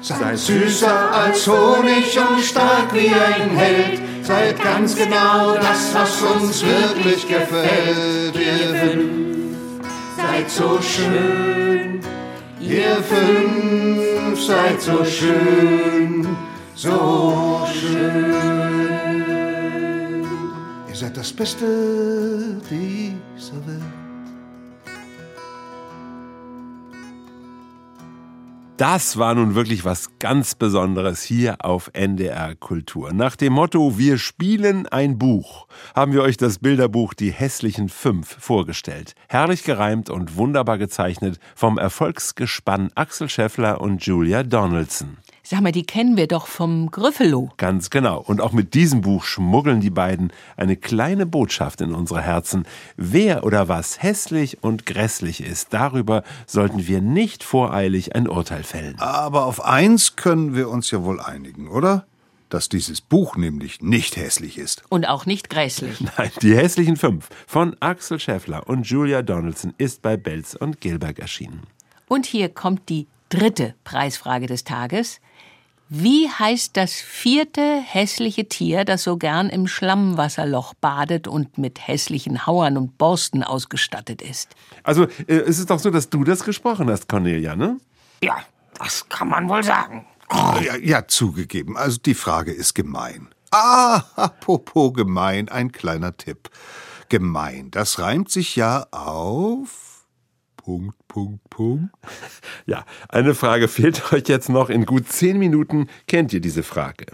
Seid süßer als Honig und stark wie ein Held, seid ganz genau das, was uns wirklich gefällt. Ihr fünf seid so schön, ihr fünf seid so schön so schön. Ihr seid das Beste dieser Welt. Das war nun wirklich was ganz Besonderes hier auf NDR Kultur. Nach dem Motto Wir spielen ein Buch haben wir euch das Bilderbuch Die hässlichen Fünf vorgestellt. Herrlich gereimt und wunderbar gezeichnet vom Erfolgsgespann Axel Scheffler und Julia Donaldson. Sag mal, die kennen wir doch vom Gryffalo. Ganz genau. Und auch mit diesem Buch schmuggeln die beiden eine kleine Botschaft in unsere Herzen. Wer oder was hässlich und grässlich ist, darüber sollten wir nicht voreilig ein Urteil fällen. Aber auf eins können wir uns ja wohl einigen, oder? Dass dieses Buch nämlich nicht hässlich ist. Und auch nicht grässlich. (laughs) Nein, die hässlichen fünf von Axel Scheffler und Julia Donaldson ist bei Belz und Gilberg erschienen. Und hier kommt die dritte Preisfrage des Tages. Wie heißt das vierte hässliche Tier, das so gern im Schlammwasserloch badet und mit hässlichen Hauern und Borsten ausgestattet ist? Also, äh, es ist doch so, dass du das gesprochen hast, Cornelia, ne? Ja, das kann man wohl sagen. Ja, ja, zugegeben. Also die Frage ist gemein. Ah, apropos gemein, ein kleiner Tipp. Gemein, das reimt sich ja auf. Punkt, Punkt, Punkt. (laughs) Ja, eine Frage fehlt euch jetzt noch. In gut zehn Minuten kennt ihr diese Frage.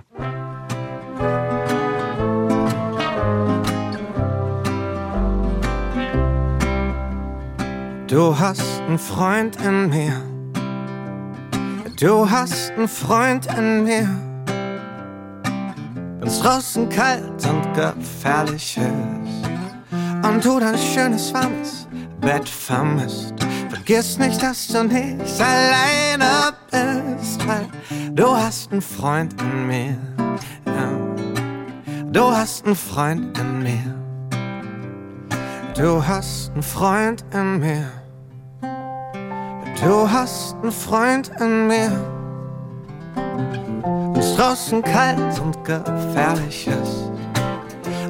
Du hast einen Freund in mir. Du hast einen Freund in mir. Wenn's draußen kalt und gefährlich ist und du dein schönes warmes Bett vermisst, vergiss nicht, dass du nicht alleine bist, weil du hast einen Freund in mir. Ja. Du hast einen Freund in mir. Du hast einen Freund in mir. Du hast einen Freund in mir. Wenn's draußen kalt und gefährlich ist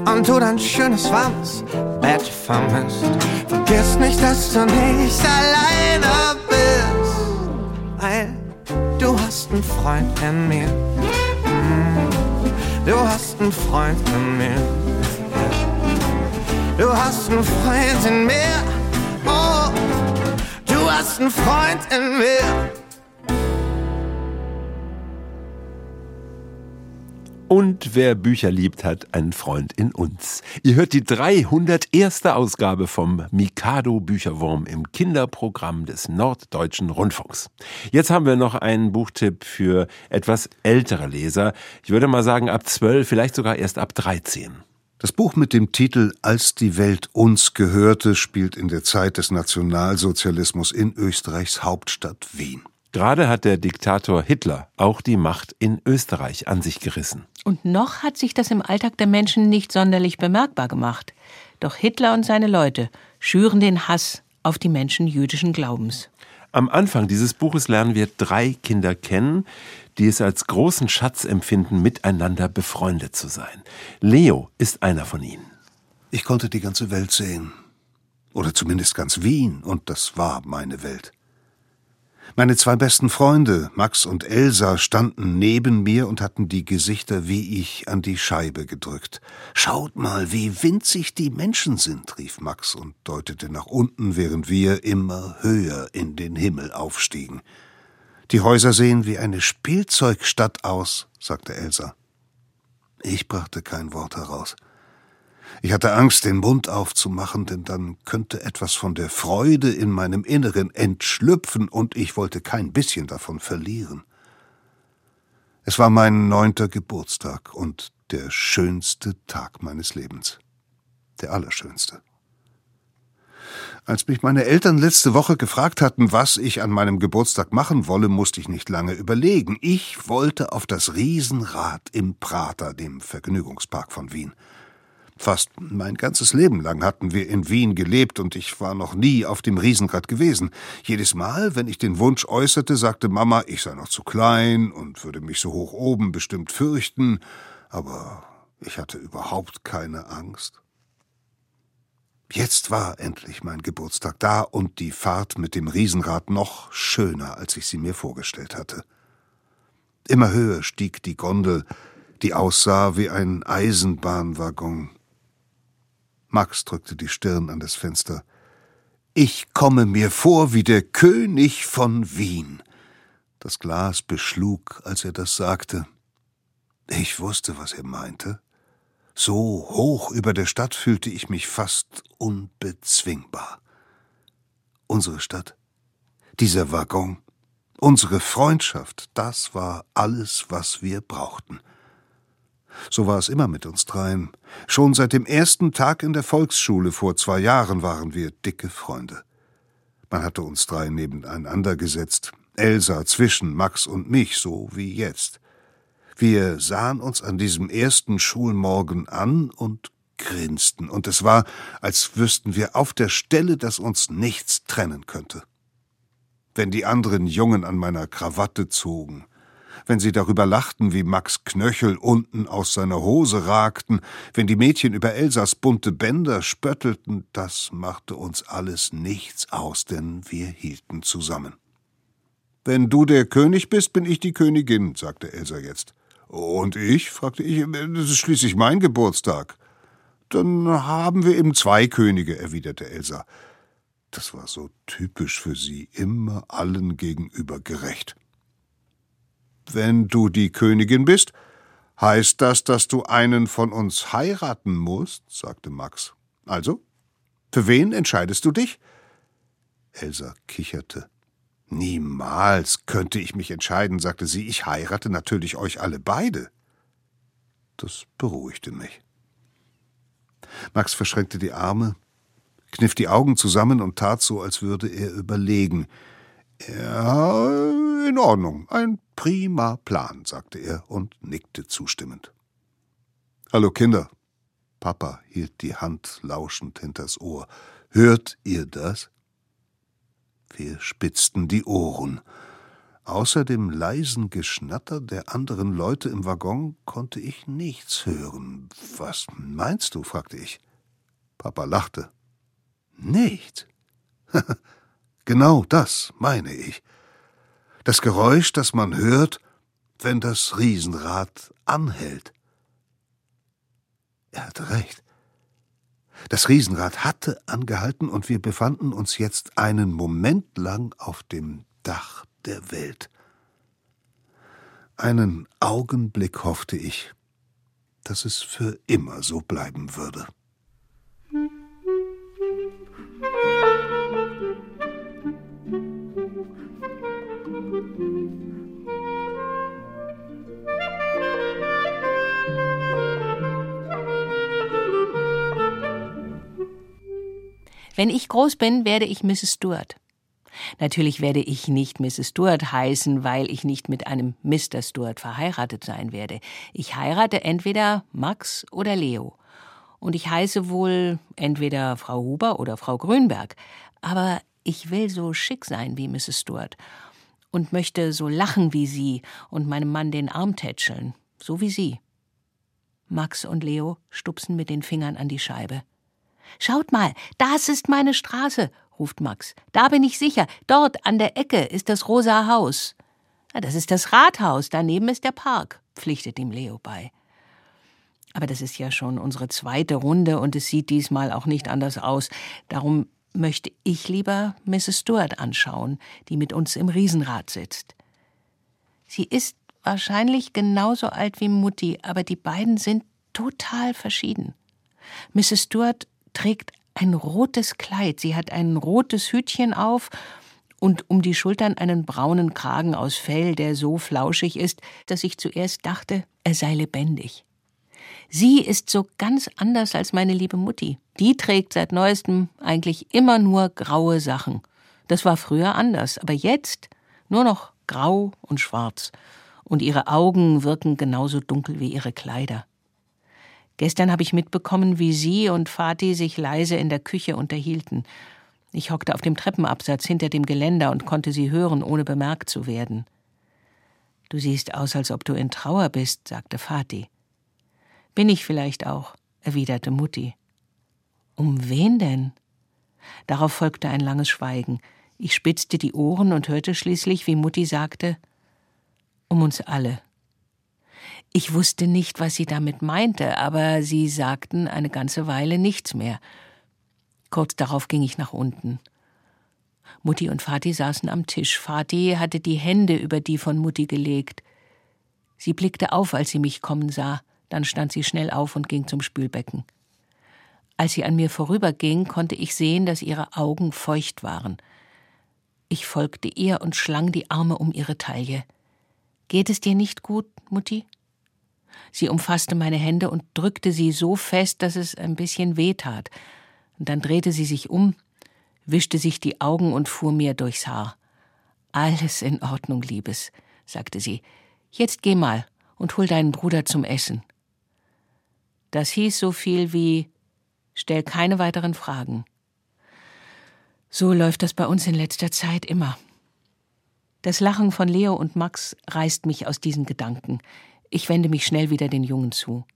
und du dein schönes warmes Bett vermisst, vergiss nicht, dass du nicht alleine bist, weil du hast einen Freund in mir. Mm, Du hast einen Freund in mir. Du hast einen Freund in mir. Oh, du hast einen Freund in mir. Und wer Bücher liebt, hat einen Freund in uns. Ihr hört die 301. Ausgabe vom Mikado Bücherwurm im Kinderprogramm des Norddeutschen Rundfunks. Jetzt haben wir noch einen Buchtipp für etwas ältere Leser. Ich würde mal sagen ab 12, vielleicht sogar erst ab 13. Das Buch mit dem Titel Als die Welt uns gehörte spielt in der Zeit des Nationalsozialismus in Österreichs Hauptstadt Wien. Gerade hat der Diktator Hitler auch die Macht in Österreich an sich gerissen. Und noch hat sich das im Alltag der Menschen nicht sonderlich bemerkbar gemacht. Doch Hitler und seine Leute schüren den Hass auf die Menschen jüdischen Glaubens. Am Anfang dieses Buches lernen wir drei Kinder kennen, die es als großen Schatz empfinden, miteinander befreundet zu sein. Leo ist einer von ihnen. Ich konnte die ganze Welt sehen. Oder zumindest ganz Wien, und das war meine Welt. Meine zwei besten Freunde, Max und Elsa, standen neben mir und hatten die Gesichter wie ich an die Scheibe gedrückt. Schaut mal, wie winzig die Menschen sind, rief Max und deutete nach unten, während wir immer höher in den Himmel aufstiegen. Die Häuser sehen wie eine Spielzeugstadt aus, sagte Elsa. Ich brachte kein Wort heraus. Ich hatte Angst, den Mund aufzumachen, denn dann könnte etwas von der Freude in meinem Inneren entschlüpfen, und ich wollte kein bisschen davon verlieren. Es war mein neunter Geburtstag und der schönste Tag meines Lebens. Der allerschönste. Als mich meine Eltern letzte Woche gefragt hatten, was ich an meinem Geburtstag machen wolle, musste ich nicht lange überlegen. Ich wollte auf das Riesenrad im Prater, dem Vergnügungspark von Wien. Fast mein ganzes Leben lang hatten wir in Wien gelebt und ich war noch nie auf dem Riesenrad gewesen. Jedes Mal, wenn ich den Wunsch äußerte, sagte Mama, ich sei noch zu klein und würde mich so hoch oben bestimmt fürchten, aber ich hatte überhaupt keine Angst. Jetzt war endlich mein Geburtstag da und die Fahrt mit dem Riesenrad noch schöner, als ich sie mir vorgestellt hatte. Immer höher stieg die Gondel, die aussah wie ein Eisenbahnwaggon. Max drückte die Stirn an das Fenster. Ich komme mir vor wie der König von Wien. Das Glas beschlug, als er das sagte. Ich wusste, was er meinte. So hoch über der Stadt fühlte ich mich fast unbezwingbar. Unsere Stadt, dieser Waggon, unsere Freundschaft, das war alles, was wir brauchten. So war es immer mit uns dreien. Schon seit dem ersten Tag in der Volksschule vor zwei Jahren waren wir dicke Freunde. Man hatte uns drei nebeneinander gesetzt, Elsa zwischen Max und mich, so wie jetzt. Wir sahen uns an diesem ersten Schulmorgen an und grinsten, und es war, als wüssten wir auf der Stelle, dass uns nichts trennen könnte. Wenn die anderen Jungen an meiner Krawatte zogen, wenn sie darüber lachten, wie Max Knöchel unten aus seiner Hose ragten, wenn die Mädchen über Elsas bunte Bänder spöttelten, das machte uns alles nichts aus, denn wir hielten zusammen. Wenn du der König bist, bin ich die Königin, sagte Elsa jetzt. Und ich? fragte ich. Das ist schließlich mein Geburtstag. Dann haben wir eben zwei Könige, erwiderte Elsa. Das war so typisch für sie, immer allen gegenüber gerecht. Wenn du die Königin bist, heißt das, dass du einen von uns heiraten musst, sagte Max. Also, für wen entscheidest du dich? Elsa kicherte. Niemals könnte ich mich entscheiden, sagte sie. Ich heirate natürlich euch alle beide. Das beruhigte mich. Max verschränkte die Arme, kniff die Augen zusammen und tat so, als würde er überlegen. Ja, in Ordnung. Ein prima Plan, sagte er und nickte zustimmend. Hallo Kinder. Papa hielt die Hand lauschend hinters Ohr. Hört ihr das? Wir spitzten die Ohren. Außer dem leisen Geschnatter der anderen Leute im Waggon konnte ich nichts hören. Was meinst du? fragte ich. Papa lachte. Nichts. (laughs) Genau das meine ich. Das Geräusch, das man hört, wenn das Riesenrad anhält. Er hatte recht. Das Riesenrad hatte angehalten und wir befanden uns jetzt einen Moment lang auf dem Dach der Welt. Einen Augenblick hoffte ich, dass es für immer so bleiben würde. Wenn ich groß bin, werde ich Mrs. Stuart. Natürlich werde ich nicht Mrs. Stuart heißen, weil ich nicht mit einem Mr. Stuart verheiratet sein werde. Ich heirate entweder Max oder Leo. Und ich heiße wohl entweder Frau Huber oder Frau Grünberg. Aber ich will so schick sein wie Mrs. Stuart und möchte so lachen wie sie und meinem Mann den Arm tätscheln, so wie sie. Max und Leo stupsen mit den Fingern an die Scheibe. Schaut mal, das ist meine Straße, ruft Max. Da bin ich sicher. Dort an der Ecke ist das rosa Haus. Das ist das Rathaus, daneben ist der Park, pflichtet ihm Leo bei. Aber das ist ja schon unsere zweite Runde und es sieht diesmal auch nicht anders aus. Darum möchte ich lieber Mrs. Stuart anschauen, die mit uns im Riesenrad sitzt. Sie ist wahrscheinlich genauso alt wie Mutti, aber die beiden sind total verschieden. Mrs. Stuart trägt ein rotes Kleid, sie hat ein rotes Hütchen auf und um die Schultern einen braunen Kragen aus Fell, der so flauschig ist, dass ich zuerst dachte, er sei lebendig. Sie ist so ganz anders als meine liebe Mutti. Die trägt seit neuestem eigentlich immer nur graue Sachen. Das war früher anders, aber jetzt nur noch grau und schwarz. Und ihre Augen wirken genauso dunkel wie ihre Kleider. Gestern habe ich mitbekommen, wie sie und Vati sich leise in der Küche unterhielten. Ich hockte auf dem Treppenabsatz hinter dem Geländer und konnte sie hören, ohne bemerkt zu werden. Du siehst aus, als ob du in Trauer bist, sagte Vati. Bin ich vielleicht auch, erwiderte Mutti. Um wen denn? Darauf folgte ein langes Schweigen. Ich spitzte die Ohren und hörte schließlich, wie Mutti sagte Um uns alle. Ich wusste nicht, was sie damit meinte, aber sie sagten eine ganze Weile nichts mehr. Kurz darauf ging ich nach unten. Mutti und Vati saßen am Tisch. Vati hatte die Hände über die von Mutti gelegt. Sie blickte auf, als sie mich kommen sah. Dann stand sie schnell auf und ging zum Spülbecken. Als sie an mir vorüberging, konnte ich sehen, dass ihre Augen feucht waren. Ich folgte ihr und schlang die Arme um ihre Taille. Geht es dir nicht gut, Mutti? Sie umfasste meine Hände und drückte sie so fest, dass es ein bisschen weh tat. Und dann drehte sie sich um, wischte sich die Augen und fuhr mir durchs Haar. Alles in Ordnung, Liebes, sagte sie. Jetzt geh mal und hol deinen Bruder zum Essen. Das hieß so viel wie Stell keine weiteren Fragen. So läuft das bei uns in letzter Zeit immer. Das Lachen von Leo und Max reißt mich aus diesen Gedanken. Ich wende mich schnell wieder den Jungen zu.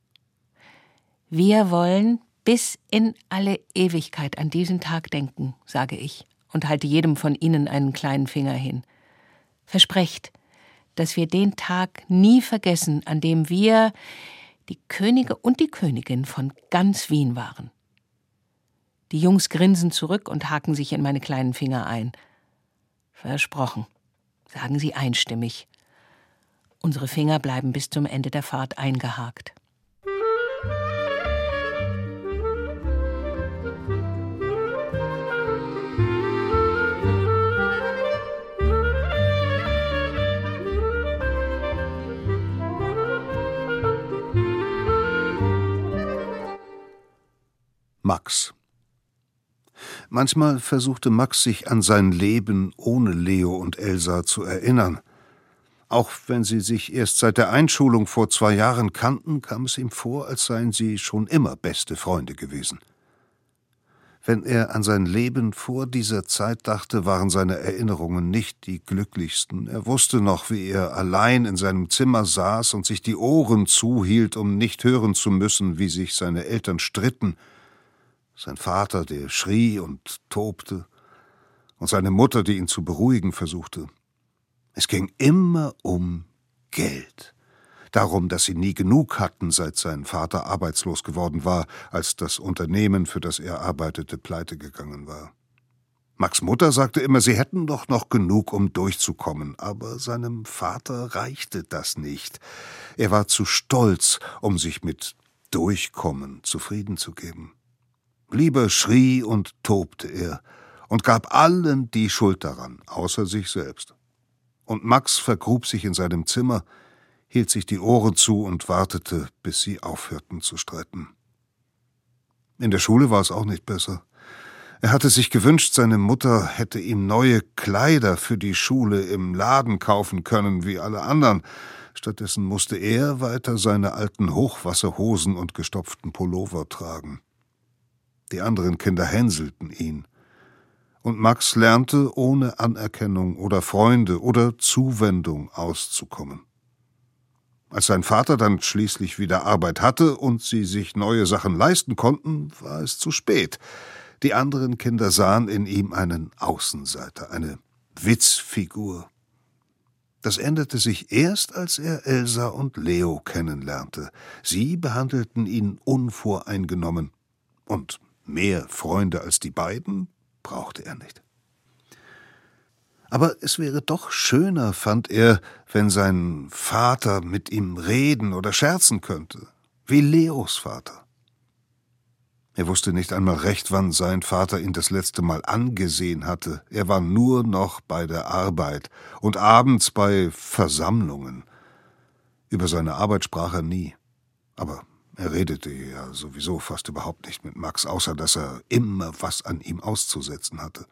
Wir wollen bis in alle Ewigkeit an diesen Tag denken, sage ich und halte jedem von Ihnen einen kleinen Finger hin. Versprecht, dass wir den Tag nie vergessen, an dem wir die Könige und die Königin von ganz Wien waren. Die Jungs grinsen zurück und haken sich in meine kleinen Finger ein. Versprochen, sagen sie einstimmig. Unsere Finger bleiben bis zum Ende der Fahrt eingehakt. Max. Manchmal versuchte Max sich an sein Leben ohne Leo und Elsa zu erinnern. Auch wenn sie sich erst seit der Einschulung vor zwei Jahren kannten, kam es ihm vor, als seien sie schon immer beste Freunde gewesen. Wenn er an sein Leben vor dieser Zeit dachte, waren seine Erinnerungen nicht die glücklichsten. Er wusste noch, wie er allein in seinem Zimmer saß und sich die Ohren zuhielt, um nicht hören zu müssen, wie sich seine Eltern stritten – sein Vater, der schrie und tobte, und seine Mutter, die ihn zu beruhigen versuchte. Es ging immer um Geld. Darum, dass sie nie genug hatten, seit sein Vater arbeitslos geworden war, als das Unternehmen, für das er arbeitete, pleite gegangen war. Max Mutter sagte immer, sie hätten doch noch genug, um durchzukommen, aber seinem Vater reichte das nicht. Er war zu stolz, um sich mit Durchkommen zufrieden zu geben. Lieber schrie und tobte er und gab allen die Schuld daran, außer sich selbst. Und Max vergrub sich in seinem Zimmer, hielt sich die Ohren zu und wartete, bis sie aufhörten zu streiten. In der Schule war es auch nicht besser. Er hatte sich gewünscht, seine Mutter hätte ihm neue Kleider für die Schule im Laden kaufen können, wie alle anderen. Stattdessen musste er weiter seine alten Hochwasserhosen und gestopften Pullover tragen. Die anderen Kinder hänselten ihn. Und Max lernte, ohne Anerkennung oder Freunde oder Zuwendung auszukommen. Als sein Vater dann schließlich wieder Arbeit hatte und sie sich neue Sachen leisten konnten, war es zu spät. Die anderen Kinder sahen in ihm einen Außenseiter, eine Witzfigur. Das änderte sich erst, als er Elsa und Leo kennenlernte. Sie behandelten ihn unvoreingenommen. Und mehr Freunde als die beiden brauchte er nicht. Aber es wäre doch schöner, fand er, wenn sein Vater mit ihm reden oder scherzen könnte, wie Leos Vater. Er wusste nicht einmal recht, wann sein Vater ihn das letzte Mal angesehen hatte. Er war nur noch bei der Arbeit und abends bei Versammlungen. Über seine Arbeit sprach er nie. Aber er redete ja sowieso fast überhaupt nicht mit Max, außer dass er immer was an ihm auszusetzen hatte.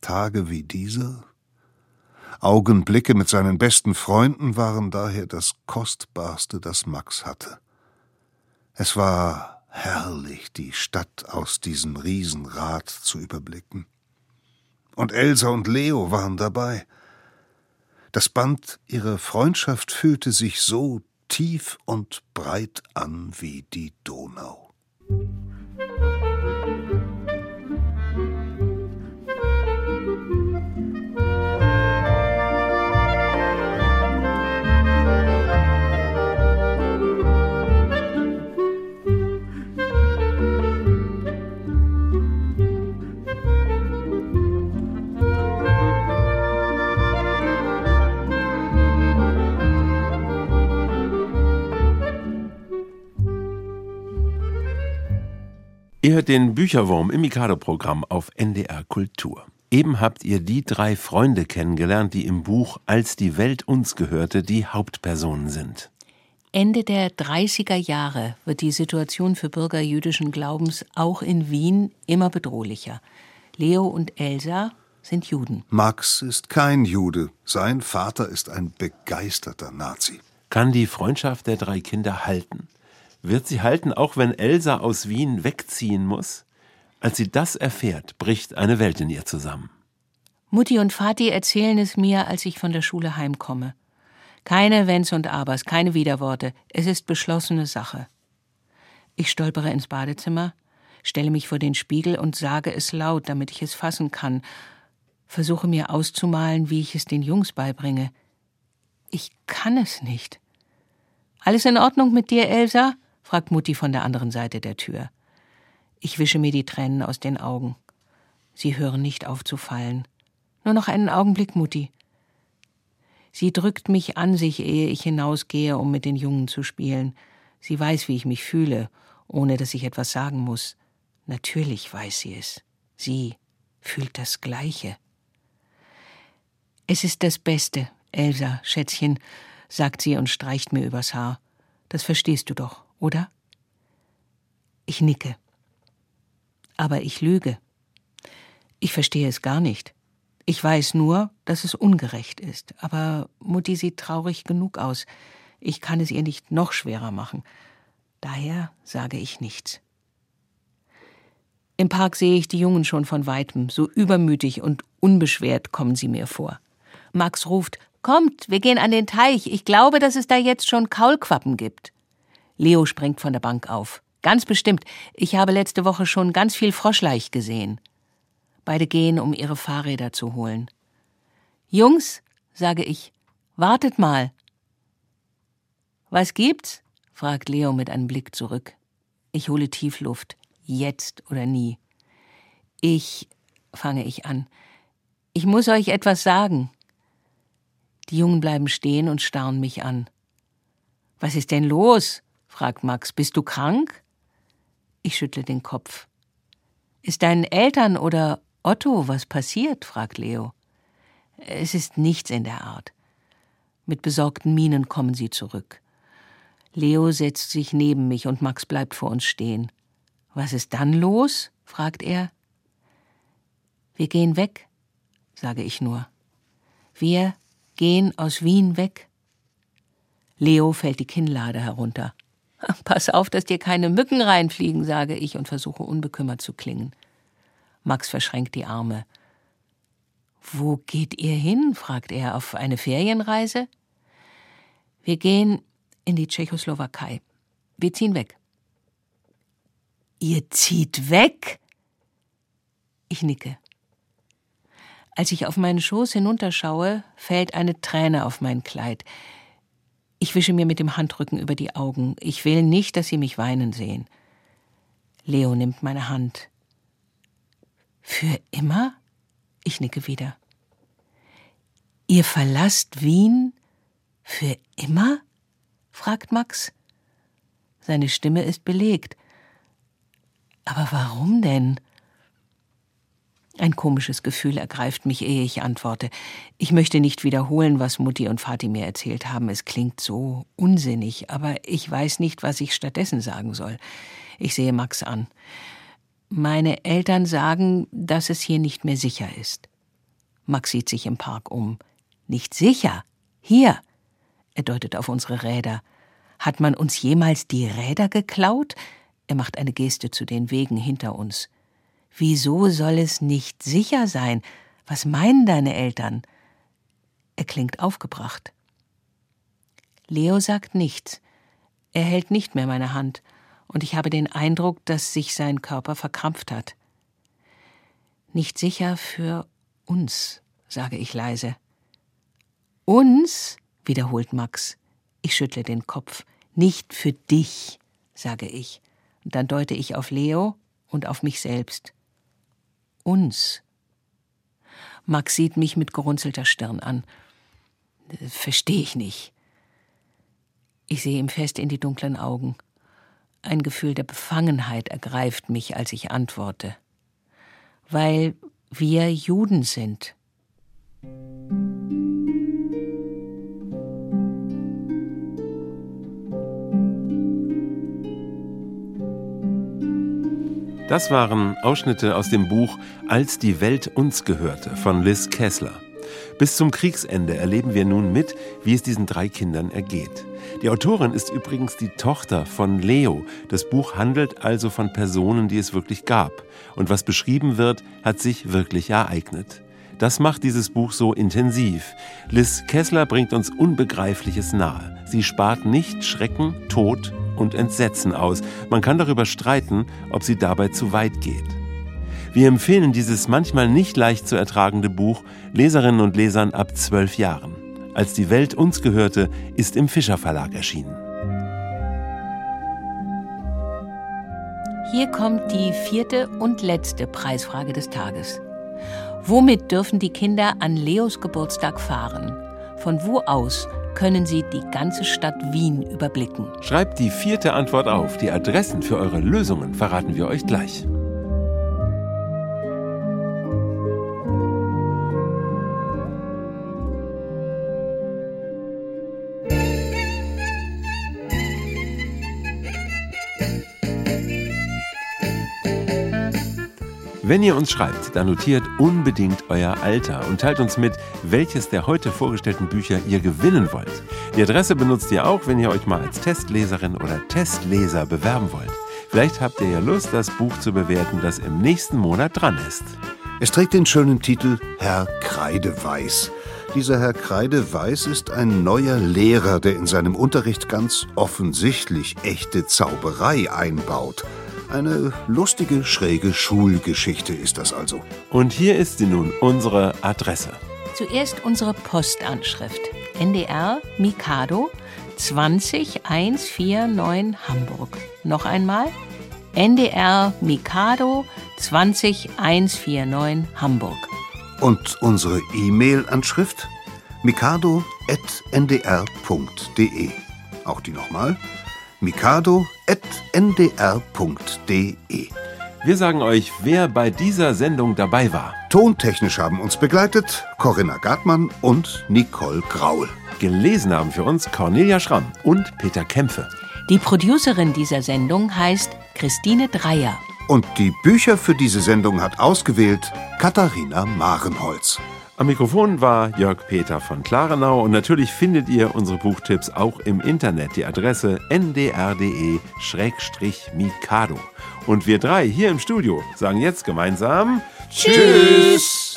Tage wie dieser? Augenblicke mit seinen besten Freunden waren daher das Kostbarste, das Max hatte. Es war herrlich, die Stadt aus diesem Riesenrad zu überblicken. Und Elsa und Leo waren dabei. Das Band ihrer Freundschaft fühlte sich so tief und breit an wie die Donau. Ihr hört den Bücherwurm im Mikado-Programm auf NDR Kultur. Eben habt ihr die drei Freunde kennengelernt, die im Buch Als die Welt uns gehörte die Hauptpersonen sind. Ende der 30er Jahre wird die Situation für Bürger jüdischen Glaubens auch in Wien immer bedrohlicher. Leo und Elsa sind Juden. Max ist kein Jude. Sein Vater ist ein begeisterter Nazi. Kann die Freundschaft der drei Kinder halten? Wird sie halten, auch wenn Elsa aus Wien wegziehen muss? Als sie das erfährt, bricht eine Welt in ihr zusammen. Mutti und Vati erzählen es mir, als ich von der Schule heimkomme. Keine Wenns und Abers, keine Widerworte. Es ist beschlossene Sache. Ich stolpere ins Badezimmer, stelle mich vor den Spiegel und sage es laut, damit ich es fassen kann. Versuche mir auszumalen, wie ich es den Jungs beibringe. Ich kann es nicht. Alles in Ordnung mit dir, Elsa? Fragt Mutti von der anderen Seite der Tür. Ich wische mir die Tränen aus den Augen. Sie hören nicht auf zu fallen. Nur noch einen Augenblick, Mutti. Sie drückt mich an sich, ehe ich hinausgehe, um mit den Jungen zu spielen. Sie weiß, wie ich mich fühle, ohne dass ich etwas sagen muss. Natürlich weiß sie es. Sie fühlt das Gleiche. Es ist das Beste, Elsa, Schätzchen, sagt sie und streicht mir übers Haar. Das verstehst du doch oder? Ich nicke. Aber ich lüge. Ich verstehe es gar nicht. Ich weiß nur, dass es ungerecht ist. Aber Mutti sieht traurig genug aus. Ich kann es ihr nicht noch schwerer machen. Daher sage ich nichts. Im Park sehe ich die Jungen schon von weitem. So übermütig und unbeschwert kommen sie mir vor. Max ruft: Kommt, wir gehen an den Teich. Ich glaube, dass es da jetzt schon Kaulquappen gibt. Leo springt von der Bank auf. Ganz bestimmt. Ich habe letzte Woche schon ganz viel Froschleich gesehen. Beide gehen, um ihre Fahrräder zu holen. Jungs, sage ich, wartet mal. Was gibt's? fragt Leo mit einem Blick zurück. Ich hole Tiefluft. Jetzt oder nie. Ich, fange ich an. Ich muss euch etwas sagen. Die Jungen bleiben stehen und starren mich an. Was ist denn los? Fragt Max. Bist du krank? Ich schüttle den Kopf. Ist deinen Eltern oder Otto was passiert? fragt Leo. Es ist nichts in der Art. Mit besorgten Mienen kommen sie zurück. Leo setzt sich neben mich und Max bleibt vor uns stehen. Was ist dann los? fragt er. Wir gehen weg, sage ich nur. Wir gehen aus Wien weg. Leo fällt die Kinnlade herunter. (laughs) Pass auf, dass dir keine Mücken reinfliegen, sage ich und versuche unbekümmert zu klingen. Max verschränkt die Arme. Wo geht ihr hin? fragt er. Auf eine Ferienreise? Wir gehen in die Tschechoslowakei. Wir ziehen weg. Ihr zieht weg? Ich nicke. Als ich auf meinen Schoß hinunterschaue, fällt eine Träne auf mein Kleid. Ich wische mir mit dem Handrücken über die Augen. Ich will nicht, dass Sie mich weinen sehen. Leo nimmt meine Hand. Für immer? Ich nicke wieder. Ihr verlasst Wien für immer? fragt Max. Seine Stimme ist belegt. Aber warum denn? Ein komisches Gefühl ergreift mich, ehe ich antworte. Ich möchte nicht wiederholen, was Mutti und Vati mir erzählt haben. Es klingt so unsinnig, aber ich weiß nicht, was ich stattdessen sagen soll. Ich sehe Max an. Meine Eltern sagen, dass es hier nicht mehr sicher ist. Max sieht sich im Park um. Nicht sicher? Hier. Er deutet auf unsere Räder. Hat man uns jemals die Räder geklaut? Er macht eine Geste zu den Wegen hinter uns. Wieso soll es nicht sicher sein? Was meinen deine Eltern? Er klingt aufgebracht. Leo sagt nichts. Er hält nicht mehr meine Hand, und ich habe den Eindruck, dass sich sein Körper verkrampft hat. Nicht sicher für uns, sage ich leise. Uns? wiederholt Max. Ich schüttle den Kopf. Nicht für dich, sage ich. Und dann deute ich auf Leo und auf mich selbst uns. Max sieht mich mit gerunzelter Stirn an. Verstehe ich nicht. Ich sehe ihm fest in die dunklen Augen. Ein Gefühl der Befangenheit ergreift mich, als ich antworte. Weil wir Juden sind. Das waren Ausschnitte aus dem Buch Als die Welt uns gehörte von Liz Kessler. Bis zum Kriegsende erleben wir nun mit, wie es diesen drei Kindern ergeht. Die Autorin ist übrigens die Tochter von Leo. Das Buch handelt also von Personen, die es wirklich gab. Und was beschrieben wird, hat sich wirklich ereignet. Das macht dieses Buch so intensiv. Liz Kessler bringt uns Unbegreifliches nahe. Sie spart nicht Schrecken, Tod und Entsetzen aus. Man kann darüber streiten, ob sie dabei zu weit geht. Wir empfehlen dieses manchmal nicht leicht zu ertragende Buch Leserinnen und Lesern ab zwölf Jahren. Als die Welt uns gehörte, ist im Fischer Verlag erschienen. Hier kommt die vierte und letzte Preisfrage des Tages. Womit dürfen die Kinder an Leos Geburtstag fahren? Von wo aus können Sie die ganze Stadt Wien überblicken? Schreibt die vierte Antwort auf. Die Adressen für eure Lösungen verraten wir euch gleich. Wenn ihr uns schreibt, dann notiert unbedingt euer Alter und teilt uns mit, welches der heute vorgestellten Bücher ihr gewinnen wollt. Die Adresse benutzt ihr auch, wenn ihr euch mal als Testleserin oder Testleser bewerben wollt. Vielleicht habt ihr ja Lust, das Buch zu bewerten, das im nächsten Monat dran ist. Es trägt den schönen Titel Herr Kreideweiß. Dieser Herr Kreideweiß ist ein neuer Lehrer, der in seinem Unterricht ganz offensichtlich echte Zauberei einbaut. Eine lustige, schräge Schulgeschichte ist das also. Und hier ist sie nun, unsere Adresse. Zuerst unsere Postanschrift. NDR Mikado 20149 Hamburg. Noch einmal. NDR Mikado 20149 Hamburg. Und unsere E-Mail-Anschrift? mikado.ndr.de. Auch die nochmal mikado.ndr.de. Wir sagen euch, wer bei dieser Sendung dabei war. Tontechnisch haben uns begleitet Corinna Gartmann und Nicole Graul. Gelesen haben für uns Cornelia Schramm und Peter Kämpfe. Die Producerin dieser Sendung heißt Christine Dreier. Und die Bücher für diese Sendung hat ausgewählt Katharina Marenholz. Am Mikrofon war Jörg Peter von Klarenau und natürlich findet ihr unsere Buchtipps auch im Internet. Die Adresse ndr.de-mikado. Und wir drei hier im Studio sagen jetzt gemeinsam Tschüss.